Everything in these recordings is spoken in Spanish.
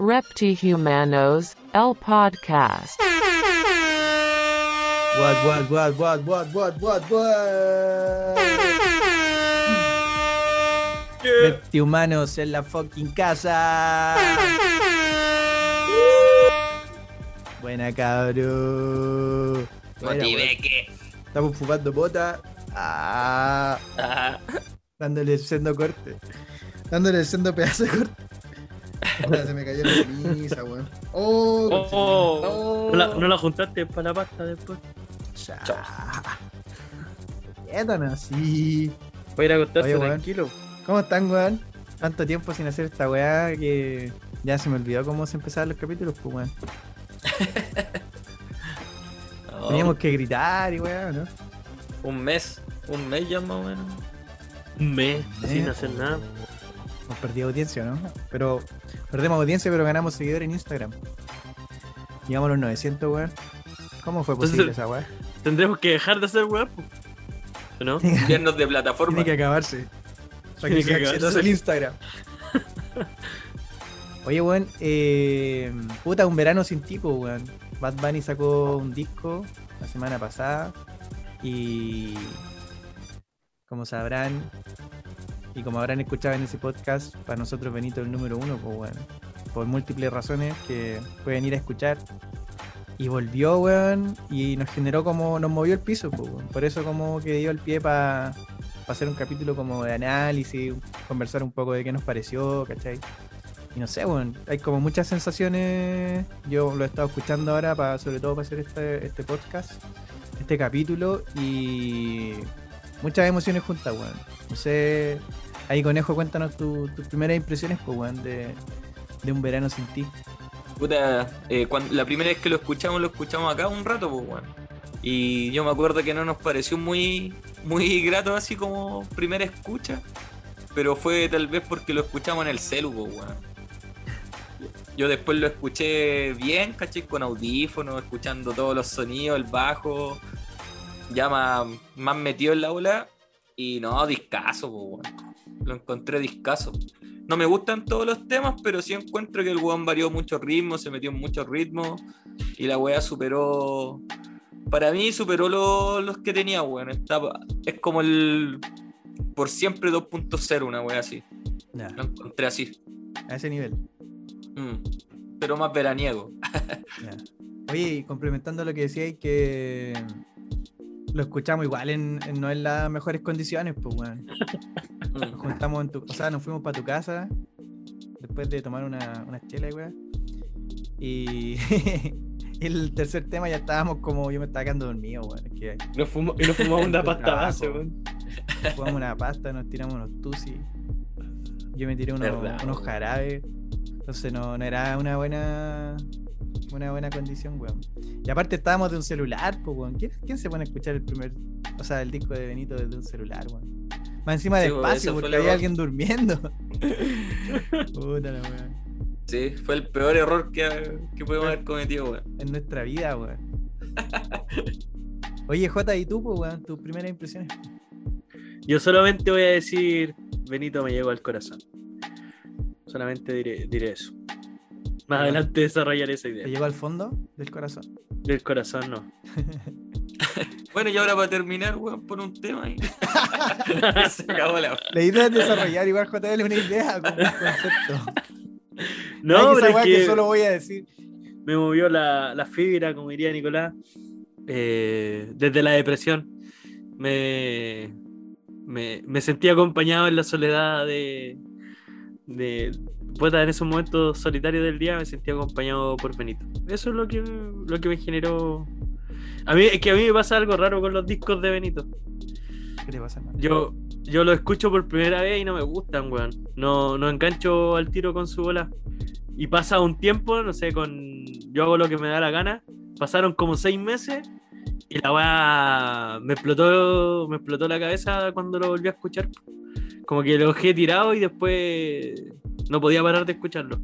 Reptihumanos, el podcast. What, what, what, what, what, what, what, what. Reptihumanos en la fucking casa. Buena cabrón. Buena. Motiveque. Estamos fumando bota. Ah, Ah, dándole el sendo corte. Dándole el sendo pedazo de corte. Se me cayó la camisa, weón. Oh, Oh, oh. no, la, no la juntaste para la pasta después. Ya. Quédanos así. Voy a ir a acostarse Oye, weón. tranquilo. ¿Cómo están, weón? Tanto tiempo sin hacer esta weá que ya se me olvidó cómo se empezaban los capítulos, pues, weón. no, Teníamos que gritar y weá, ¿no? Un mes, un mes ya más o menos. Un mes sin hacer nada. Hemos perdido audiencia, ¿no? Pero perdemos audiencia, pero ganamos seguidores en Instagram. Llegamos a los 900, weón. ¿Cómo fue Entonces- posible esa weá? Tendremos que dejar de hacer weá, po. ¿O ¿no? Viernes de plataforma. Tiene que acabarse. Para que Tiene que acabarse. el Instagram. Oye, weón, eh, puta, un verano sin tipo, weón. Bad Bunny sacó un disco la semana pasada y como sabrán y como habrán escuchado en ese podcast, para nosotros Benito es el número uno, pues, weón. Por múltiples razones que pueden ir a escuchar. Y volvió, weón, y nos generó como, nos movió el piso, pues, weón. Por eso como que dio el pie para hacer un capítulo como de análisis, conversar un poco de qué nos pareció, ¿cachai? Y no sé, bueno, hay como muchas sensaciones. Yo lo he estado escuchando ahora, para, sobre todo para hacer este, este podcast, este capítulo, y muchas emociones juntas, weón. No sé, ahí Conejo, cuéntanos tu- tus primeras impresiones, pues, de, un verano sin ti. Puta, eh, la primera vez que lo escuchamos, lo escuchamos acá un rato, pues, weón. Y yo me acuerdo que no nos pareció muy, muy grato así como primera escucha. Pero fue tal vez porque lo escuchamos en el celu, pues, weón. Yo después lo escuché bien, caché, con audífonos, escuchando todos los sonidos, el bajo, ya más, más metido en la ola. Y no, discaso, pues, weón. Lo encontré discaso. No me gustan todos los temas, pero sí encuentro que el weón varió mucho ritmo, se metió en muchos ritmos y la weá superó. Para mí superó lo- los que tenía, weón. Es como el por siempre 2.0, una weá así. Ya, Lo encontré así. a ese nivel. Mm. Pero más veraniego. Oye, complementando lo que decíais, que lo escuchamos igual en, en- no en las mejores condiciones, pues, weón. Nos juntamos en tu, o sea, nos fuimos para tu casa después de tomar una, una chela y weá. Y el tercer tema ya estábamos como, yo me estaba quedando dormido, weón. Es que Nos fumo- y nos fumamos una pasta base, weón. jugamos una pasta, nos tiramos unos tusi. Yo me tiré unos, unos weón. jarabes. Entonces no, no era una buena una buena condición, weón. Y aparte estábamos de un celular, pues, weón. ¿Quién, quién se pone a escuchar el primer, o sea, el disco de Benito desde un celular, weón? Más encima Sí, de weón, espacio, eso fue porque había alguien durmiendo. Puta la weón. Sí, fue el peor error que, que podemos haber cometido, weón. En nuestra vida, weón. Oye, Jota, ¿y tú, pues, weón? Tus primeras impresiones. Yo solamente voy a decir, Benito me llegó al corazón. Solamente diré, diré eso. Más adelante desarrollaré esa ¿Te idea. llegó al fondo del corazón? Del corazón no. Bueno, y ahora para terminar, weón, por un tema ahí. Se acabó la. La idea es desarrollar igual JL una idea con un concepto. No, pero es que que solo voy a decir. me movió la, la fibra, como diría Nicolás, eh, desde la depresión. Me, me, me sentí acompañado en la soledad de, de puta, en esos momentos solitarios del día, me sentí acompañado por Benito. Eso es lo que, lo que me generó. A mí, es que a mí me pasa algo raro con los discos de Benito. ¿Qué te pasa, hermano? Yo, yo lo escucho por primera vez y no me gustan, weón. No, no engancho al tiro con su bola. Y pasa un tiempo, no sé, con. Yo hago lo que me da la gana. Pasaron como seis meses y la weá me explotó, me explotó la cabeza cuando lo volví a escuchar. Como que lo dejé tirado y después no podía parar de escucharlo.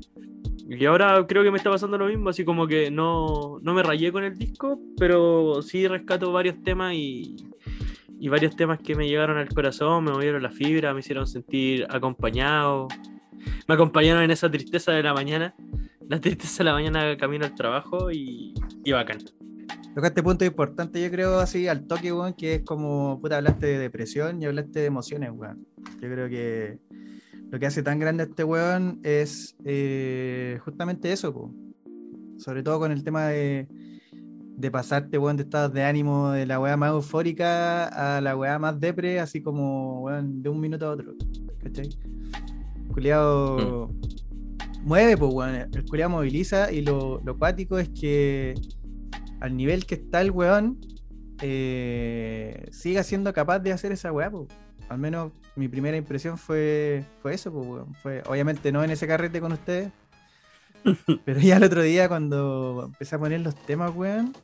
Y ahora creo que me está pasando lo mismo, así como que no, no me rayé con el disco, pero sí rescato varios temas y, y varios temas que me llegaron al corazón, me movieron la fibra, me hicieron sentir acompañado. Me acompañaron en esa tristeza de la mañana La tristeza de la mañana camino al trabajo y, y bacán. Tocaste punto importante, yo creo, así al toque, weón, que es como, puta, hablaste de depresión y hablaste de emociones, weón. Yo creo que lo que hace tan grande a este weón es eh, justamente eso, po. Sobre todo con el tema de, de pasarte, weón, de estados de ánimo de la weá más eufórica a la weá más depre, así como, weón, de un minuto a otro. ¿Cachai? Culeado mueve, pues, weón. El culeado moviliza y lo, lo cuático es que al nivel que está el weón, eh, siga siendo capaz de hacer esa weá, pues. Al menos mi primera impresión fue, fue eso, pues, weón. Fue, obviamente no en ese carrete con ustedes, pero ya el otro día cuando empecé a poner los temas, weón,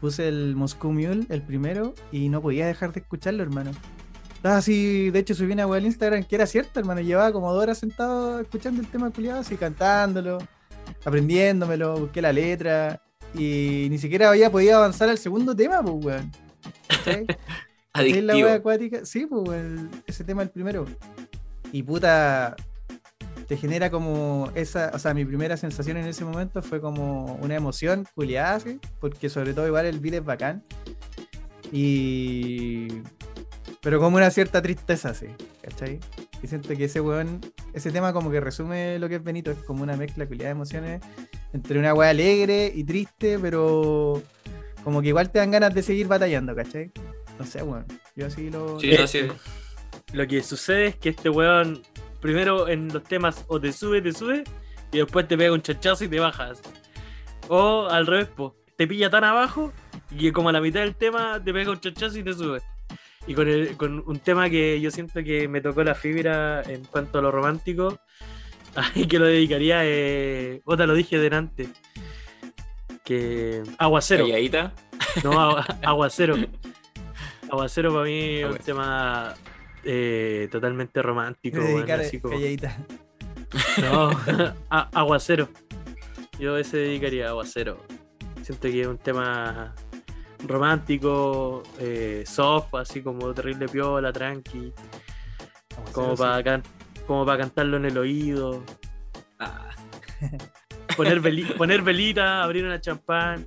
puse el Moscow Mule, el primero, y no podía dejar de escucharlo, hermano. Estaba así, de hecho subí una weá al Instagram que era cierto, hermano. Llevaba como dos horas sentado escuchando el tema culiado, así cantándolo, aprendiéndomelo, busqué la letra, y ni siquiera había podido avanzar al segundo tema, pues, weón. ¿Cachai? Es la Adictivo. wea acuática. Sí, pues el- ese tema el primero. Y puta, te genera como esa, o sea, mi primera sensación en ese momento fue como una emoción culiada, así, porque sobre todo igual el beat es bacán. Y. Pero como una cierta tristeza, así, ¿cachai? Y siento que ese weón, ese tema como que resume lo que es Benito, es como una mezcla culiada de emociones entre una wea alegre y triste, pero como que igual te dan ganas de seguir batallando, ¿cachai? No sé, weón. Yo así lo. Sí, lo- no, sí. Lo que sucede es que este weón, primero en los temas, o te sube, te sube, y después te pega un chachazo y te bajas. O al revés, po, te pilla tan abajo y que como a la mitad del tema te pega un chachazo y te sube. Y con, el- con un tema que yo siento que me tocó la fibra en cuanto a lo romántico, y que lo dedicaría, eh, otra lo dije delante, que aguacero. Calladita. No, agua- aguacero. Aguacero para mí es un Aguacero. tema eh, totalmente romántico. Dedicar así como- calladita. No, a- aguacero. Yo ese dedicaría a aguacero. Siento que es un tema romántico, eh, soft, así como terrible piola, tranqui, como para como para cantarlo en el oído, Ah, poner, veli- poner velita, abrir una champán,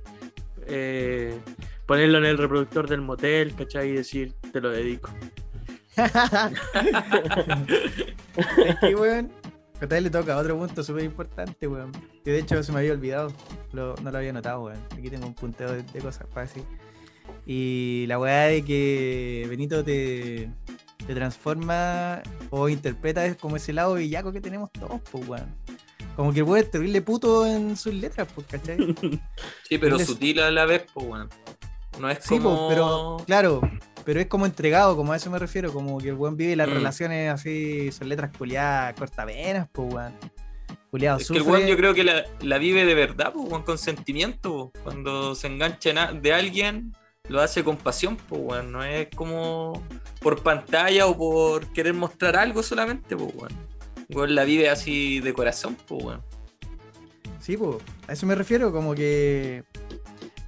eh, ponerlo en el reproductor del motel, ¿cachai? Y decir, te lo dedico. es que, weón, a usted le toca otro punto súper importante, weón. Que de hecho se me había olvidado. Lo- no lo había notado, weón. Aquí tengo un punteo de, de cosas para decir. Y la weá de que Benito te, te transforma o interpreta es como ese lado villaco que tenemos todos, pues, weón. Como que weón es terrible puto en sus letras, pues, ¿cachai? sí, pero Les- sutil a la vez, pues, bueno. No es Sí, como... pero claro, pero es como entregado, como a eso me refiero, como que el weón vive las Mm. relaciones así, son letras culiadas, cortavenas, pues weón. Culiado, Es que el weón yo creo que la, la vive de verdad, pues, weón, con sentimiento. pues. Cuando se engancha de alguien, lo hace con pasión, pues, weón. No es como por pantalla o por querer mostrar algo solamente, pues, weón. Weón la vive así de corazón, pues, weón. Sí, pues, a eso me refiero, como que.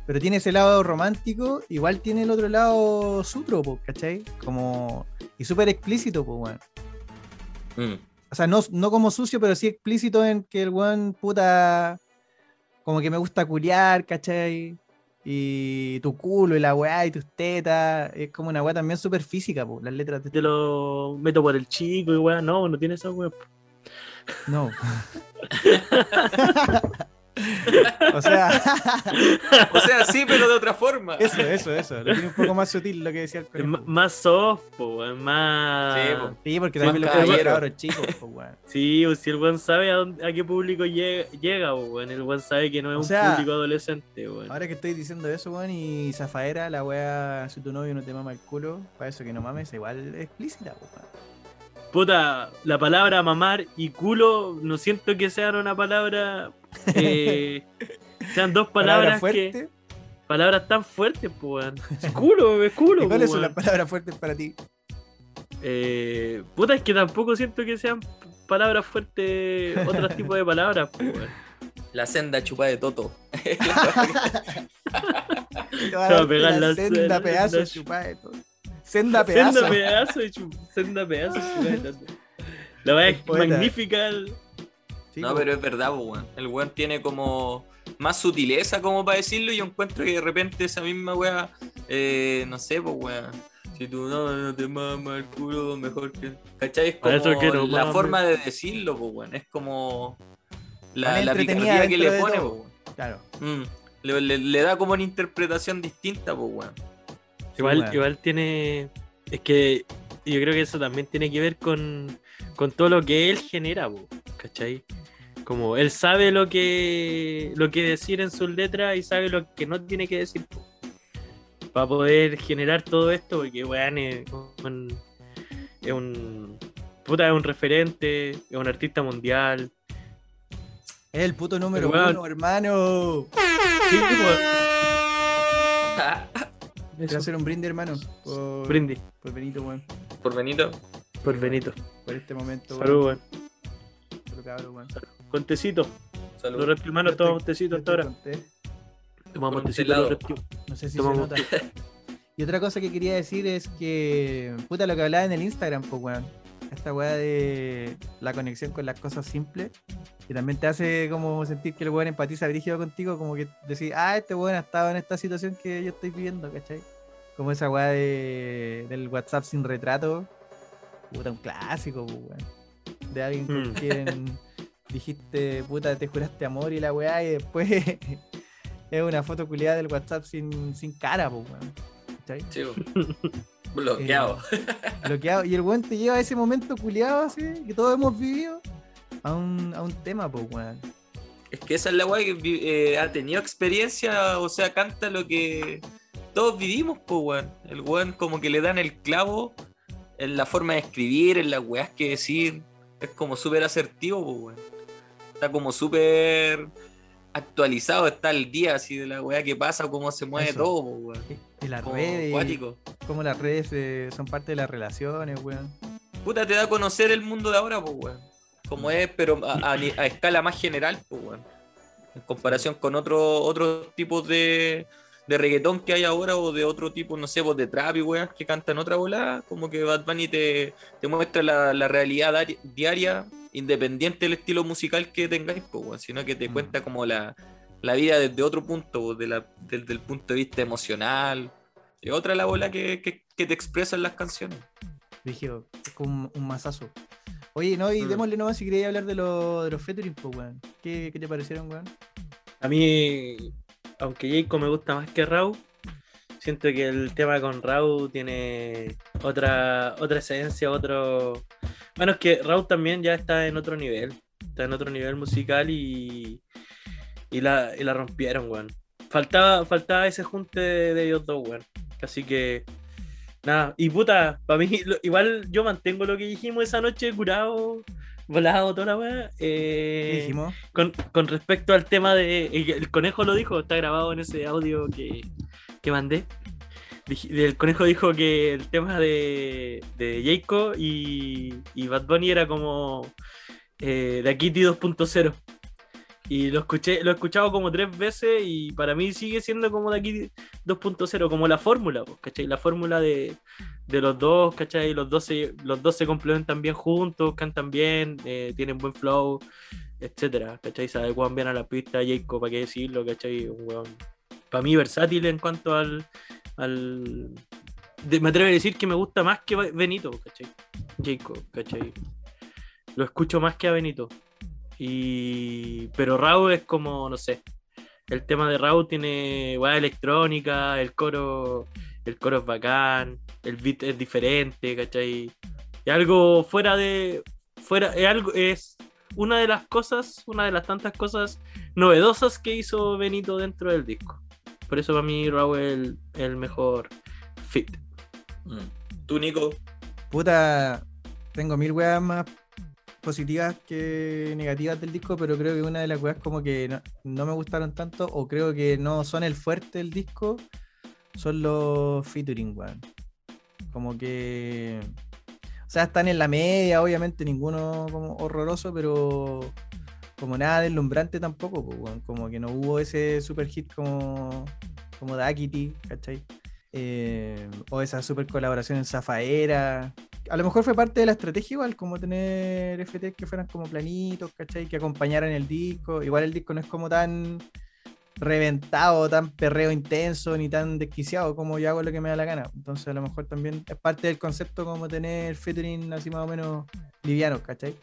Pero tiene ese lado romántico, igual tiene el otro lado sutro, pues, ¿cachai? Como. Y súper explícito, pues, weón. Mm. O sea, no, no como sucio, pero sí explícito en que el weón, puta. Como que me gusta culiar, ¿cachai? Y tu culo y la weá y tus tetas. Es como una weá también súper física, pues, las letras de Te lo meto por el chico y weón, no, no tiene esa weón. No. o sea, O sea, sí, pero de otra forma. eso, eso, eso. Lo tiene un poco más sutil lo que decía el Es conejo. más soft, po, weón, más. Sí, po. Sí, porque Más también lo pueden caballero. cabros chicos, pues, weón. Sí, o si el weón sabe a, dónde- a qué público llega, llega po, weón. El weón sabe que no es O un sea, público adolescente, weón. Ahora que estoy diciendo eso, weón, y Zafaera, la weá, si tu novio no te mama el culo, para eso que no mames, igual es explícita, pues, weón. Puta, la palabra mamar y culo, no siento que sean una palabra. Eh, sean dos palabras Palabra que. Palabras tan fuertes, pues. Es culo, es culo, ¿Y cuáles son las palabras fuertes para ti? Eh, puta, es que tampoco siento que sean palabras fuertes, otros tipos de palabras, pues, weón. La senda chupa de Toto. Te va va a dar pegar la la senda pedazo la- de chupada de todo. Senda pedazo. Senda pedazo senda pedazo de chupeta. La verdad es magnífica. el- Sí, no, po. pero es verdad, pues, weón. El weón tiene como más sutileza, como para decirlo, y yo encuentro que de repente esa misma weá, eh, no sé, pues, weón. Si tú no, no te mamas el culo, mejor que. ¿Cachai? Es como eso que no la forma de decirlo, pues, weón. Es como la, la picardía que le pone, pues, weón. Claro. Mm. Le, le- le da como una interpretación distinta, pues, weón. Igual, weón. igual tiene. Es que yo creo que eso también tiene que ver con, con todo lo que él genera, po, ¿cachai? Como él sabe lo que, lo que decir en sus letras y sabe lo que no tiene que decir. Para poder generar todo esto, porque weón es un, es un. Puta, es un referente, es un artista mundial. Es el puto número Pero, weón. uno, hermano. Sí, Quiero hacer un brindis, hermano. Por, Brindis por Benito, weón. Por Benito. por Benito. Por este momento, Salud, weón. Cabrón, weón. Con tecito. Los Saludos. reptimanos Yo tomamos tecito hasta ahora. Tomamos tecito los. No sé si Tomamos se nota. Y otra cosa que quería decir es que, puta, lo que hablaba en el Instagram, pues, weón. Esta weá de la conexión con las cosas simples. Y también te hace como sentir que el weón empatiza brígido contigo, como que decir, ah, este weón ha estado en esta situación que yo estoy viviendo, ¿cachai? Como esa weá de, del WhatsApp sin retrato. Puta, un clásico, pues, weón. De alguien con Mm. quien dijiste, puta, te juraste amor y la weá, y después es una foto culiada del WhatsApp sin, sin cara, pues, weón. ¿Cachai? Sí. Bloqueado. bloqueado. Y el weón te lleva a ese momento culiado así, que todos hemos vivido, a un, a un tema, pues, weón. Es que esa es la weá que eh, ha tenido experiencia, o sea, canta lo que todos vivimos, pues, weón. El weón como que le dan el clavo en la forma de escribir, en las weas que decir. Es como súper asertivo, pues, weón. Está como súper actualizado, está al día así de la weá que pasa, cómo se mueve Eso. todo, pues, weón. Y las Como redes, cuático. como las redes eh, son parte de las relaciones, weón. Puta, te da a conocer el mundo de ahora, pues, weón. Como es, pero a, a ni- a escala más general, pues, weón. En comparación con otros otros tipos de, de reggaetón que hay ahora o de otro tipo, no sé, pues de trap y weas que cantan otra bola, como que Bad Bunny te, te muestra la, la realidad diaria, independiente del estilo musical que tengáis, pues, weón, sino que te Mm. cuenta como la, la vida desde otro punto, de la, desde el punto de vista emocional. Es otra la bola que, que, que te expresan las canciones. Dije, es como un, un mazazo. Oye, no, y Mm. démosle nomás si queréis hablar de, lo, de los featuring, pues, weón. ¿Qué, ¿Qué te parecieron, weón? A mí, aunque Jacob me gusta más que Raúl, siento que el tema con Raúl tiene otra, otra esencia, otro... Bueno, es que Raúl también ya está en otro nivel, está en otro nivel musical y, y, la, y la rompieron, weón. Faltaba, faltaba ese junte de, ellos dos, weón. Así que, nada, y puta, para mí, igual yo mantengo lo que dijimos esa noche, curado, volado, toda la weá. ¿Qué Eh, dijimos? con, con respecto al tema de. El, el conejo lo dijo, está grabado en ese audio que, que mandé. El conejo dijo que el tema de, de Jayco y, y Bad Bunny era como eh, de Kitty 2.0. Y lo escuché, lo he escuchado como tres veces y para mí sigue siendo como de aquí 2.0, como la fórmula, pues, ¿cachai? La fórmula de, de los dos, ¿cachai? Los dos, se, los dos se complementan bien juntos, cantan bien, eh, tienen buen flow, etcétera, ¿cachai? Se adecuan bien a la pista, Jacob, ¿para qué decirlo, ¿cachai? Un weón, para mí versátil en cuanto al... al me atrevo a decir que me gusta más que Benito, ¿cachai? Jacob, ¿cachai? Lo escucho más que a Benito. Y... Pero Raúl es como, no sé. El tema de Raúl tiene weá electrónica, el coro, el coro es bacán, el beat es diferente, ¿cachai? Es algo fuera de. Fuera, es algo, es una de las cosas, una de las tantas cosas novedosas que hizo Benito dentro del disco. Por eso para mí Raúl es el, el mejor fit. Mm. Tú, Nico, Puta, tengo mil weas más positivas que negativas del disco, pero creo que una de las weas como que no, me gustaron tanto, o creo que no son el fuerte del disco, son los featuring, weón. Como que. O sea, están en la media, obviamente, ninguno como horroroso, pero como nada deslumbrante tampoco, pues. Como que no hubo ese super hit como, como Dakity, ¿cachai? Eh, o esa super colaboración en Zafaera, a lo mejor fue parte de la estrategia igual, como tener FT que fueran como planitos, ¿cachai? Que acompañaran el disco. Igual el disco no es como tan reventado, tan perreo intenso, ni tan desquiciado como yo hago lo que me da la gana. Entonces a lo mejor también es parte del concepto como tener featuring así más o menos livianos, ¿cachai?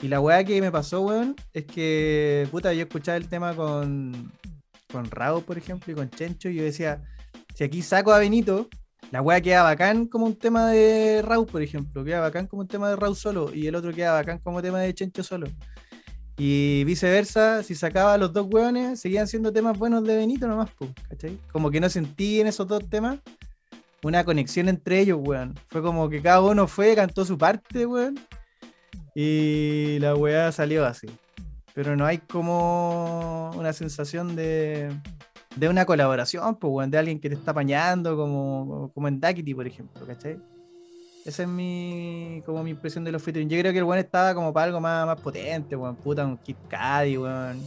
Y la weá que me pasó, weón, es que, puta, yo escuchaba el tema con, con Raúl, por ejemplo, y con Chencho, y yo decía, si aquí saco a Benito, la weá queda bacán como un tema de Raúl, por ejemplo, queda bacán como un tema de Raúl solo, y el otro queda bacán como tema de Chencho solo. Y viceversa, si sacaba los dos weones, seguían siendo temas buenos de Benito nomás, pues, ¿cachai? Como que no sentí en esos dos temas una conexión entre ellos, weón. Fue como que cada uno fue, cantó su parte, weón. Y la weá salió así. Pero no hay como una sensación de, de una colaboración, pues, weón, de alguien que te está apañando, como, como en Duckity, por ejemplo, ¿cachai? Esa es mi, como mi impresión de los featuring. Yo creo que el weón estaba como para algo más, más potente, weón. Puta, un Kid Cudi, weón.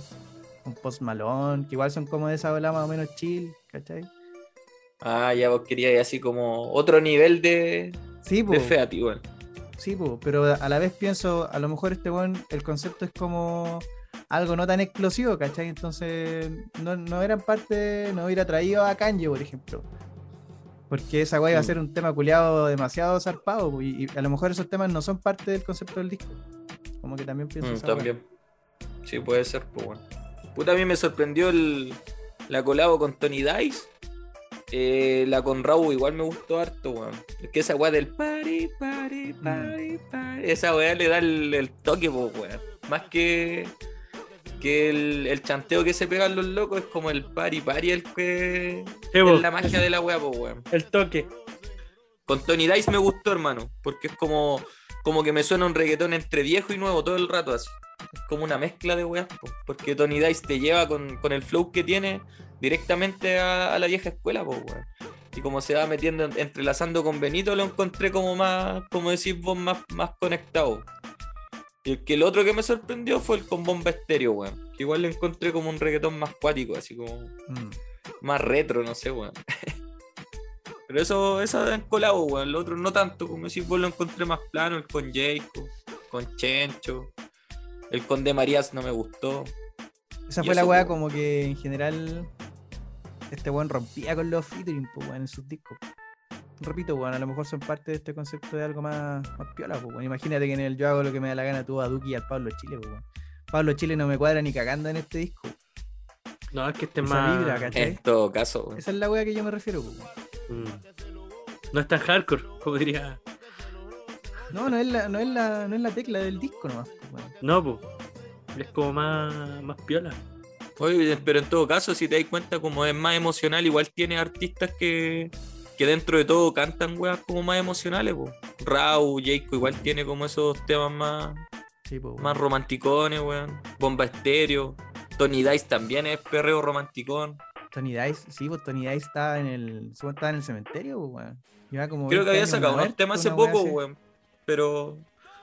Un Post Malone, que igual son como de esa ola más o menos chill, ¿cachai? Ah, ya vos queríais así como otro nivel de, Sí, de pues. feat igual. Sí, po, pero a la vez pienso, a lo mejor este weón, el concepto es como algo no tan explosivo, ¿cachai? Entonces no, no eran parte, no hubiera traído a Kanye, por ejemplo. Porque esa weá iba a Mm. ser un tema culiado demasiado zarpado, po, y, y a lo mejor esos temas no son parte del concepto del disco. Como que también pienso Mm, también. Sí, puede ser, pues bueno. Puta, a mí me sorprendió el, la colabo con Tony Dice. Eh, la con Raúl igual me gustó harto, weón. Es que esa weá del party, party, party, party. Esa weá le da el, el toque, pues, weón. Más que, que el, el chanteo que se pegan los locos, es como el party, party, el que. Sí, po, Es la magia de la pues, weón. el toque. Con Tony Dice me gustó, hermano, porque es como, como que me suena un reggaetón entre viejo y nuevo todo el rato así. Es como una mezcla de weas, po, porque Tony Dice te lleva con, con el flow que tiene directamente a, a la vieja escuela, weón. Y como se va metiendo, en- entrelazando con Benito, lo encontré como más, como decís vos, más, más conectado. Y el que el otro que me sorprendió fue el con Bomba Estéreo, weón. Que igual lo encontré como un reggaetón más cuático, así como Mm. más retro, no sé, weón. Pero eso, eso en colabo, weón. Lo otro no tanto, como decís vos lo encontré más plano, el con Jacob, con Chencho. El con De Marías no me gustó. Esa Y fue la weá como que en general este weón rompía con los featuring, pues weón, en sus discos. Repito, weón, a lo mejor son parte de este concepto de algo más, más piola, pues. Imagínate que en el Yo hago lo que me da la gana tuvo a Duki y al Pablo Chile, pues. Pablo Chile no me cuadra ni cagando en este disco. No, es que este es Esa más. En todo caso, weón. Esa es la weá que yo me refiero, pues. Mm. No es tan hardcore, como diría. No, no es la, no es la, no es la tecla del disco nomás, pues. No, pues. Es como más, más piola. Oye, pero en todo caso, si te das cuenta, como es más emocional, igual tiene artistas que, que dentro de todo cantan weas como más emocionales, po. Rau, Jacob igual tiene como esos temas más, Sí, más romanticones, weón. Bomba Estéreo. Tony Dice también es perreo romanticón. Tony Dice, sí, pues Tony Dice estaba en el, estaba en el cementerio, weón. Creo que 20 había sacado unos temas hace poco, weón. Pero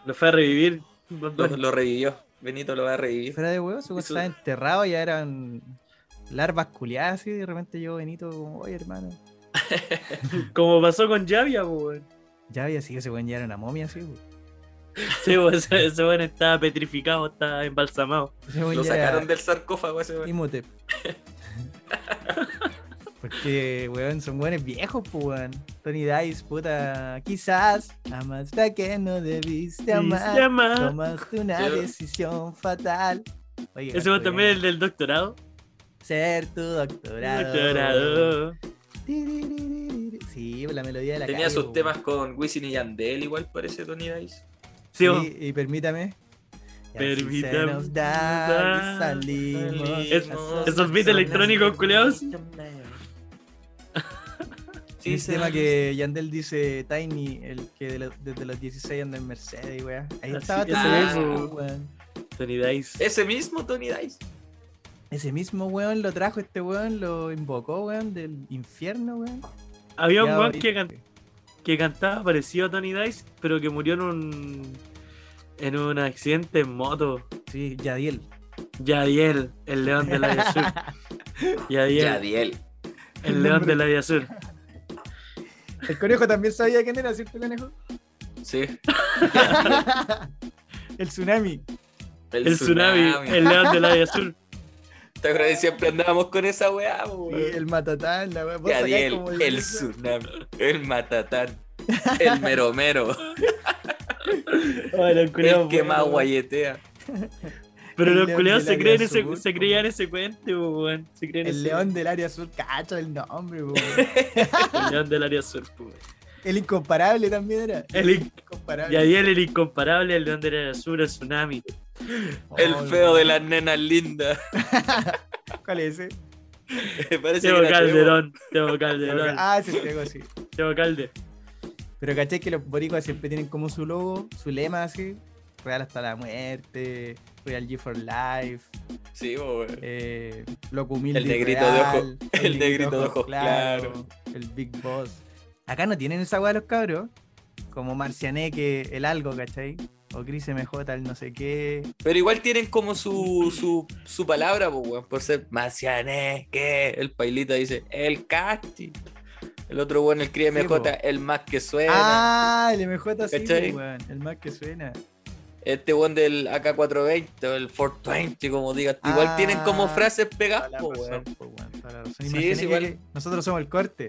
Lo fue a revivir. Lo, revivió. Benito lo va a revivir. Fuera de huevo, su estaba enterrado, ya eran larvas culiadas y de repente llegó Benito como, oye hermano. Como pasó con Javia, pues. weón. Había sido ese weón ya era una momia así, pues. Sí, pues, ese, ese weón estaba petrificado, estaba embalsamado. Weón Lo sacaron del sarcófago ese, weón. Imhotep. Porque, weón, son weones viejos, pues, weón. Tony Dice, puta, quizás amaste que no debiste amar. Tomaste una Sí, weón. decisión fatal. Oye, Ese weón también bien. el del doctorado. Ser tu doctorado. Doctorado. Sí, la melodía de la Tenía calle, sus temas con Wisin y Yandel, igual parece Tony Dice. Sí, y permítame. Y Permítame se nos da y salimos. Es- a esos beats electrónicos culiados. Sí, ese tema que Yandel dice Tiny, el que de desde los 16 anda en Mercedes, weá. Ahí Así estaba ah. Tony Dice. Ese mismo Tony Dice. Ese mismo weón lo trajo este weón, lo invocó, weón, del infierno, weón. Había un weón que, can- que cantaba parecido a Tony Dice, pero que murió en un en un accidente en moto. Sí, Yadiel. Yadiel, el león de la Vía Sur. Yadiel, Yadiel. el león de la Vía Sur. El conejo también sabía quién era, ¿cierto, conejo? Sí. el tsunami. El, tsunami, el león del área azul. ¿Te acuerdas que siempre andábamos con esa weá, po, Sí, weón? el matatán, la sacás Yadiel, como el eso. tsunami, el matatán, el meromero, culiados, el que más weón. guayetea. Pero El los del se creen ese, se creían ese cuento, weón. Se creen El ese- león del área azul, cacho el nombre, weón. El león del área azul, po, weón. El incomparable también era. El in- incomparable. Y ahí el incomparable, el león del área azul, el tsunami. El Oh, feo de las nenas lindas. ¿Cuál es ese? Parece Teo que Calderón, Teo Calderón, Ah, sí, tengo así. Teo Calde. Pero caché que los boricuas siempre tienen como su logo, su lema así. Real hasta la muerte, Real G for Life. Sí, weón. eh, Loco Humilde El negrito de Real, ojo- el negrito de ojos claros. El Big Boss. Acá no tienen esa weá los cabros. Como Marcianeque, el algo, ¿cachai? O Chris MJ, el no sé qué. Pero igual tienen como su, su, su palabra, po, weón, por ser Maciané, que el pailita dice el casti. El otro weón, el Sí, MJ, po. el más que suena. Ah, el MJ sí, ¿Cachai? weón. El más que suena. Este weón del AK420 o el 420, como digas. Igual Ah, tienen como frases pegadas, po, weón. po. Sí, es igual. Nosotros somos el corte.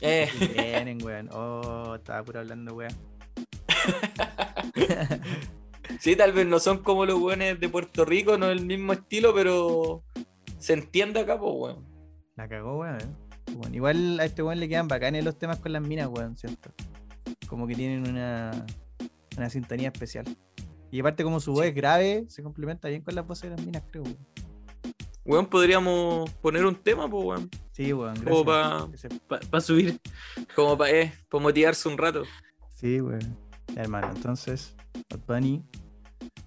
Eh, Y Tienen, weón. Oh, estaba puro hablando, weón. sí, tal vez no son como los weones de Puerto Rico, no el mismo estilo, pero se entiende acá, po, weón. La cagó, weón. Bueno, igual a este weón le quedan bacanes los temas con las minas, weón, siento. Como que tienen una, una sintonía especial. Y aparte como su voz es grave, se complementa bien con las voces de las minas, creo, weón. Weón, podríamos poner un tema, po, weón. Sí, weón, gracias. Como pa- Ese- Para subir. Como para eh, pa motivarse un rato. Sí, weón. Ya, hermano, entonces, Bad Bunny,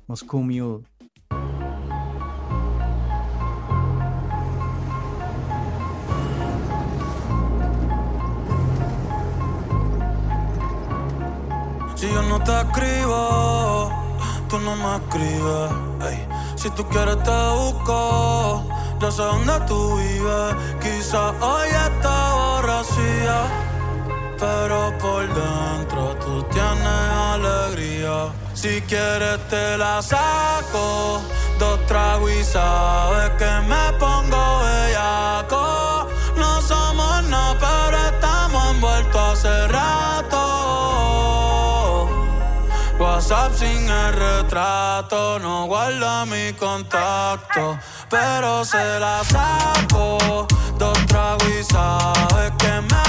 Moscow Mule. Si yo no te escribo, tú no me escribes. ey. Si tú quieres te busco, yo sé dónde tú vives. Quizás hoy está borracía, pero por dentro tú tienes alegría. Si quieres te la saco, dos tragos sabes que me pongo bellaco. No somos nada, pero estamos envueltos hace rato. WhatsApp sin el retrato, no guarda mi contacto, pero se la saco. Dos tragos y sabes que me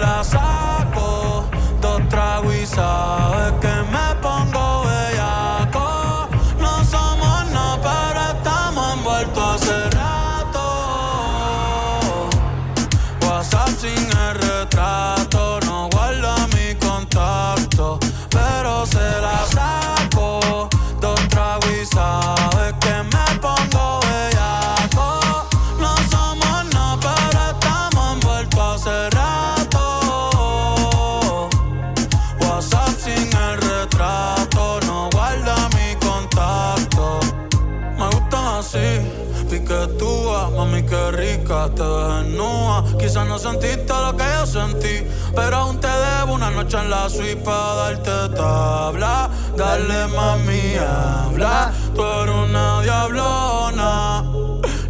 se la saco. Dos tragos y sabes que me pongo bellaco. No somos nada, pero estamos envueltos hace rato. WhatsApp sin el retrato, no guarda mi contacto. Me gustan así, piquetúa, mami que rica, te desnuda. Quizás no sentiste lo que yo sentí, pero aún te debo una noche en la suite para darte tabla. Dale mami, habla, tú eres una diablona.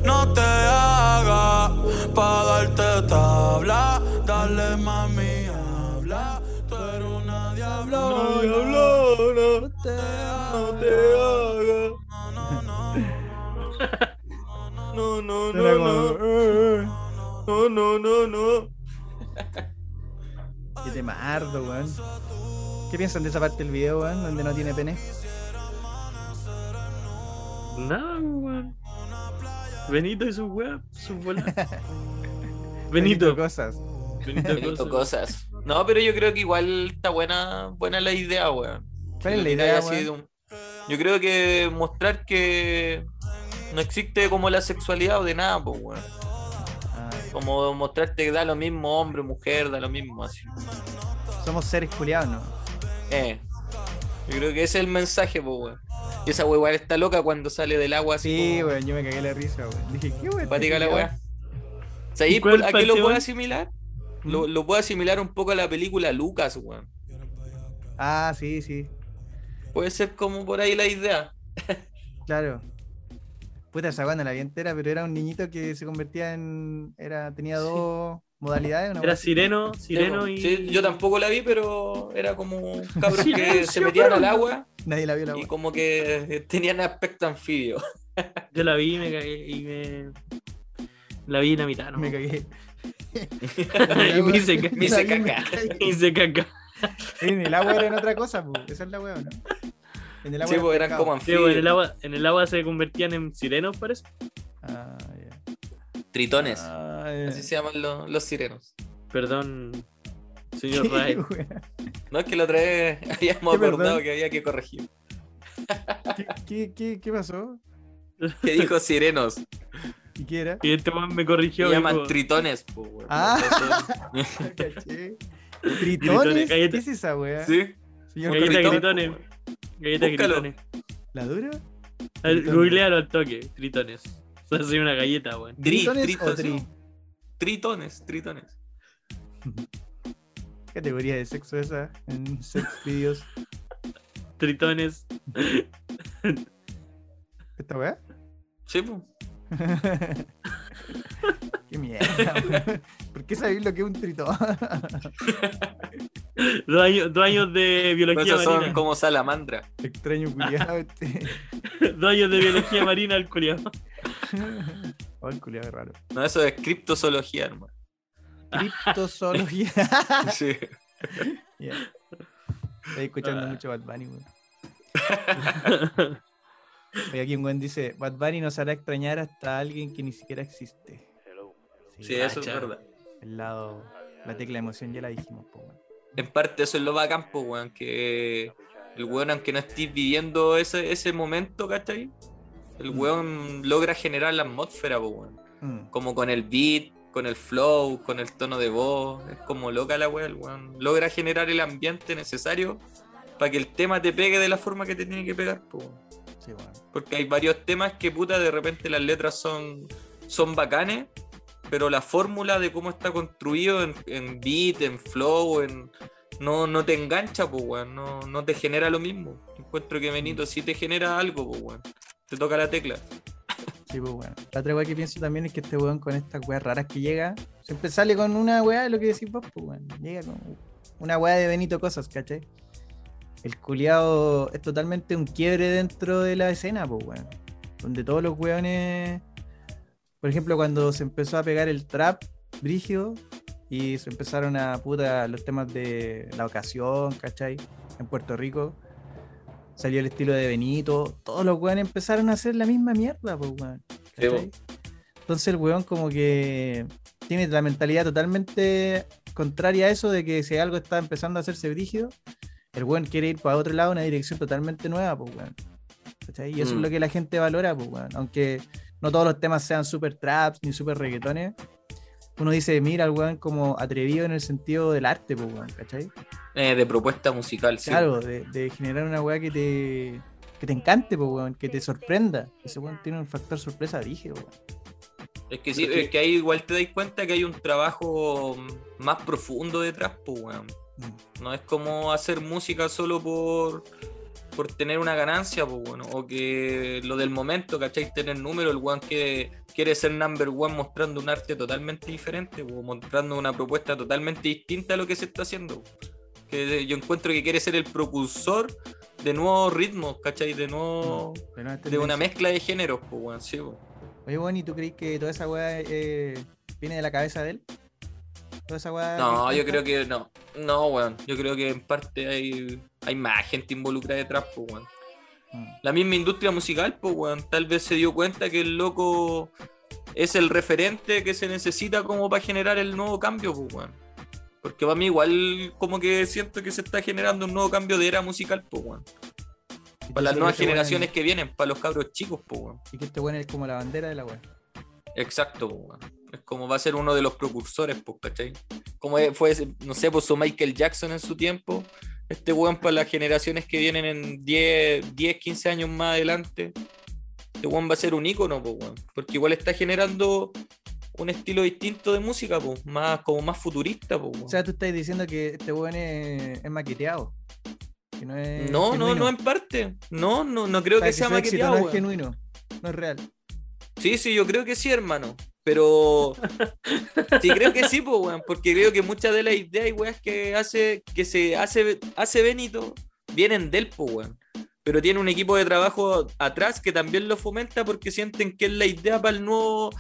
No te hagas para darte tabla. Dale mami, habla, tú eres una diablona. No te No te hagas. No, no, no. No, no, No, no, no, no. Qué temardo, weón. ¿Qué piensan de esa parte del video, weón? Donde no tiene pene. Nada, weón. Benito y sus weas, sus bolas. Benito, cosas. Benito, Benito cosas. cosas. No, pero yo creo que igual está buena, buena la idea, weón. ¿Cuál es la idea, sido un- Yo creo que mostrar que no existe como la sexualidad o de nada, pues, weón. Como mostrarte que da lo mismo hombre, mujer, da lo mismo así. somos seres culiados, ¿no? Eh. Yo creo que ese es el mensaje, pues, weón. Y esa weá igual está loca cuando sale del agua así. Sí, weón, yo me cagué la risa, weón. Dije, ¿qué weón? Empática la weá. ¿Sabéis ¿Y cuál por- a qué lo puedo asimilar? Lo, ¿Mm? lo puedo asimilar un poco a la película Lucas, weón. Ah, sí, sí. Puede ser como por ahí la idea. Claro. Puta, esa weá no la vi entera, pero era un niñito que se convertía en. Era, tenía dos modalidades. Una Era sireno, Sí, sireno y. Sí, yo tampoco la vi, pero era como cabros que se metían al agua Nadie la vio la y como que eh, tenían aspecto anfibio. Yo la vi y me cagué y me. La vi en la mitad, ¿no? Me cagué. y me hice, Me hice caca. me hice caca. En el agua era en otra cosa, pues. Esa es la weá, ¿o ¿no? En el agua Sí, pues eran como Sí, en, el agua, en el agua se convertían en sirenos, parece. Ah, ya. Tritones. Ah. Así se llaman los, los sirenos. Perdón, señor weá? No es que la otra vez habíamos acordado que había que corregir. ¿Qué, qué, qué, qué pasó? Que dijo sirenos. ¿Y qué era? Y este man me Se corrigió. llaman dijo, tritones, pues. Ah. ¿Tritones? ¿Qué es esa weá? sí. Señor Galleta Tritón, gritones. po, weón. Galleta Búscalo. gritones. ¿La dura? Tritones. Googlealo al toque, tritones. O sea, soy una galleta, weón. Tri- ¿Tritones o tritos, tri? Tritones, tritones. ¿Qué categoría de sexo esa en sex videos? Tritones. ¿Esta weá? Sí, pues. Qué mierda. ¿Por qué sabéis lo que es un tritón? Dos años, dos años de biología Esos son marina. como salamandra. Extraño culiado este. Dos años de biología marina al culiao. Oh, el culiado es raro. No, eso es criptozoología, hermano. Criptozoología. Sí. Estoy escuchando Ah. mucho Bad Bunny, weón. Oye, aquí un buen dice, Bad Bunny nos hará extrañar hasta alguien que ni siquiera existe. Sí, eso es verdad. El lado, la tecla de emoción ya la dijimos, po, weón. En parte eso es lo bacán, pues, weón, que el weón, aunque no estés viviendo ese, ese momento, ¿cachai? El Mm. weón logra generar la atmósfera, pues, weón. Mm. Como con el beat, con el flow, con el tono de voz. Es como loca la weón, el weón. Logra generar el ambiente necesario para que el tema te pegue de la forma que te tiene que pegar, weón. Sí, weón. Porque hay varios temas que puta de repente las letras son, son bacanes, pero la fórmula de cómo está construido en, en beat, en flow, en no, no te engancha, pues weón, no, no te genera lo mismo. Encuentro que Benito sí te genera algo, pues weón. Te toca la tecla. Sí, pues bueno. La otra weá que pienso también es que este weón con estas weas raras que llega, siempre sale con una weá lo que decís vos, pues weón. Llega con una weá de Benito Cosas, ¿cachai? El culiado es totalmente un quiebre dentro de la escena, pues weón. Donde todos los weones. Por ejemplo, cuando se empezó a pegar el trap brígido y se empezaron a puta los temas de la ocasión, ¿cachai? En Puerto Rico salió el estilo de Benito, todos los weones empezaron a hacer la misma mierda, pues weón. Entonces el weón como que tiene la mentalidad totalmente contraria a eso de que si algo está empezando a hacerse brígido, el weón quiere ir para otro lado, una dirección totalmente nueva, pues weón. ¿Cachai? Y eso Mm. es lo que la gente valora, pues weón. Aunque no todos los temas sean super traps ni super reggaetones, uno dice, mira al weón como atrevido en el sentido del arte, pues weón, ¿cachai? Eh, de propuesta musical, sí. Claro, de, de generar una weá que te, que te encante, po, weón, que te sorprenda. Ese weón tiene un factor sorpresa brígido, weón. Es que sí, es que ahí igual te das cuenta que hay un trabajo más profundo detrás, pues weón. Mm. No es como hacer música solo por, por tener una ganancia, pues bueno, o que lo del momento, ¿cachai? Tener número, el weón que quiere ser number one mostrando un arte totalmente diferente, o mostrando una propuesta totalmente distinta a lo que se está haciendo. Que yo encuentro que quiere ser el propulsor de nuevos ritmos, ¿cachai? De no es de una mezcla de géneros, pues weón, sí, po. Oye, weón, ¿y tú crees que toda esa weá es, viene de la cabeza de él. Toda esa weá No, yo creo que no. No, weón. Yo creo que en parte hay, hay más gente involucrada detrás, pues, weón. Mm. La misma industria musical, pues, weón. Tal vez se dio cuenta que el loco es el referente que se necesita como para generar el nuevo cambio, pues, weón. Porque para mí igual como que siento que se está generando un nuevo cambio de era musical, pues, weón. Para las nuevas este weón- generaciones que vienen, para los cabros chicos, pues, weón. Y que este weón es como la bandera de la weá. Exacto, po, weón. Es como va a ser uno de los precursores, pues, ¿cachai? Como fue, no sé, pues, Michael Jackson en su tiempo, este weón para las generaciones que vienen en 10, 10 15 años más adelante, este weón va a ser un ícono, pues, weón, porque igual está generando un estilo distinto de música, pues, más, como más futurista, pues, weón. O sea, tú estás diciendo que este weón es, es maqueteado. Que no es. no, no, genuino. no en parte, no, no, no creo O sea, que sea éxito maqueteado, no es genuino. No es real. Sí, sí, yo creo que sí, hermano. Pero sí creo que sí, pues, weón, porque creo que muchas de las ideas y weas que hace, que se hace, hace Benito vienen del pues, weón. Pero tiene un equipo de trabajo atrás que también lo fomenta porque sienten que es la idea para el nuevo,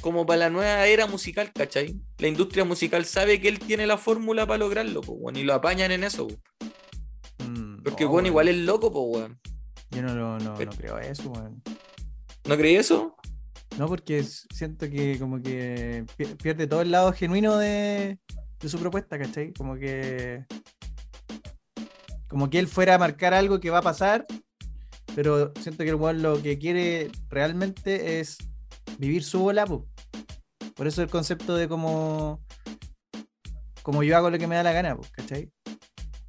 como para la nueva era musical, ¿cachai? La industria musical sabe que él tiene la fórmula para lograrlo, pues, weón, y lo apañan en eso. Mm, Porque no, weón, weón. igual es loco, pues, weón. Yo no, no, no, Pero- no creo eso, weón. ¿No creí eso? No, porque siento que como que pi- pierde todo el lado genuino de, de su propuesta, ¿cachai? Como que. Como que él fuera a marcar algo que va a pasar, pero siento que el weón lo que quiere realmente es vivir su bola, po. Por eso el concepto de como. Como yo hago lo que me da la gana, po, ¿cachai?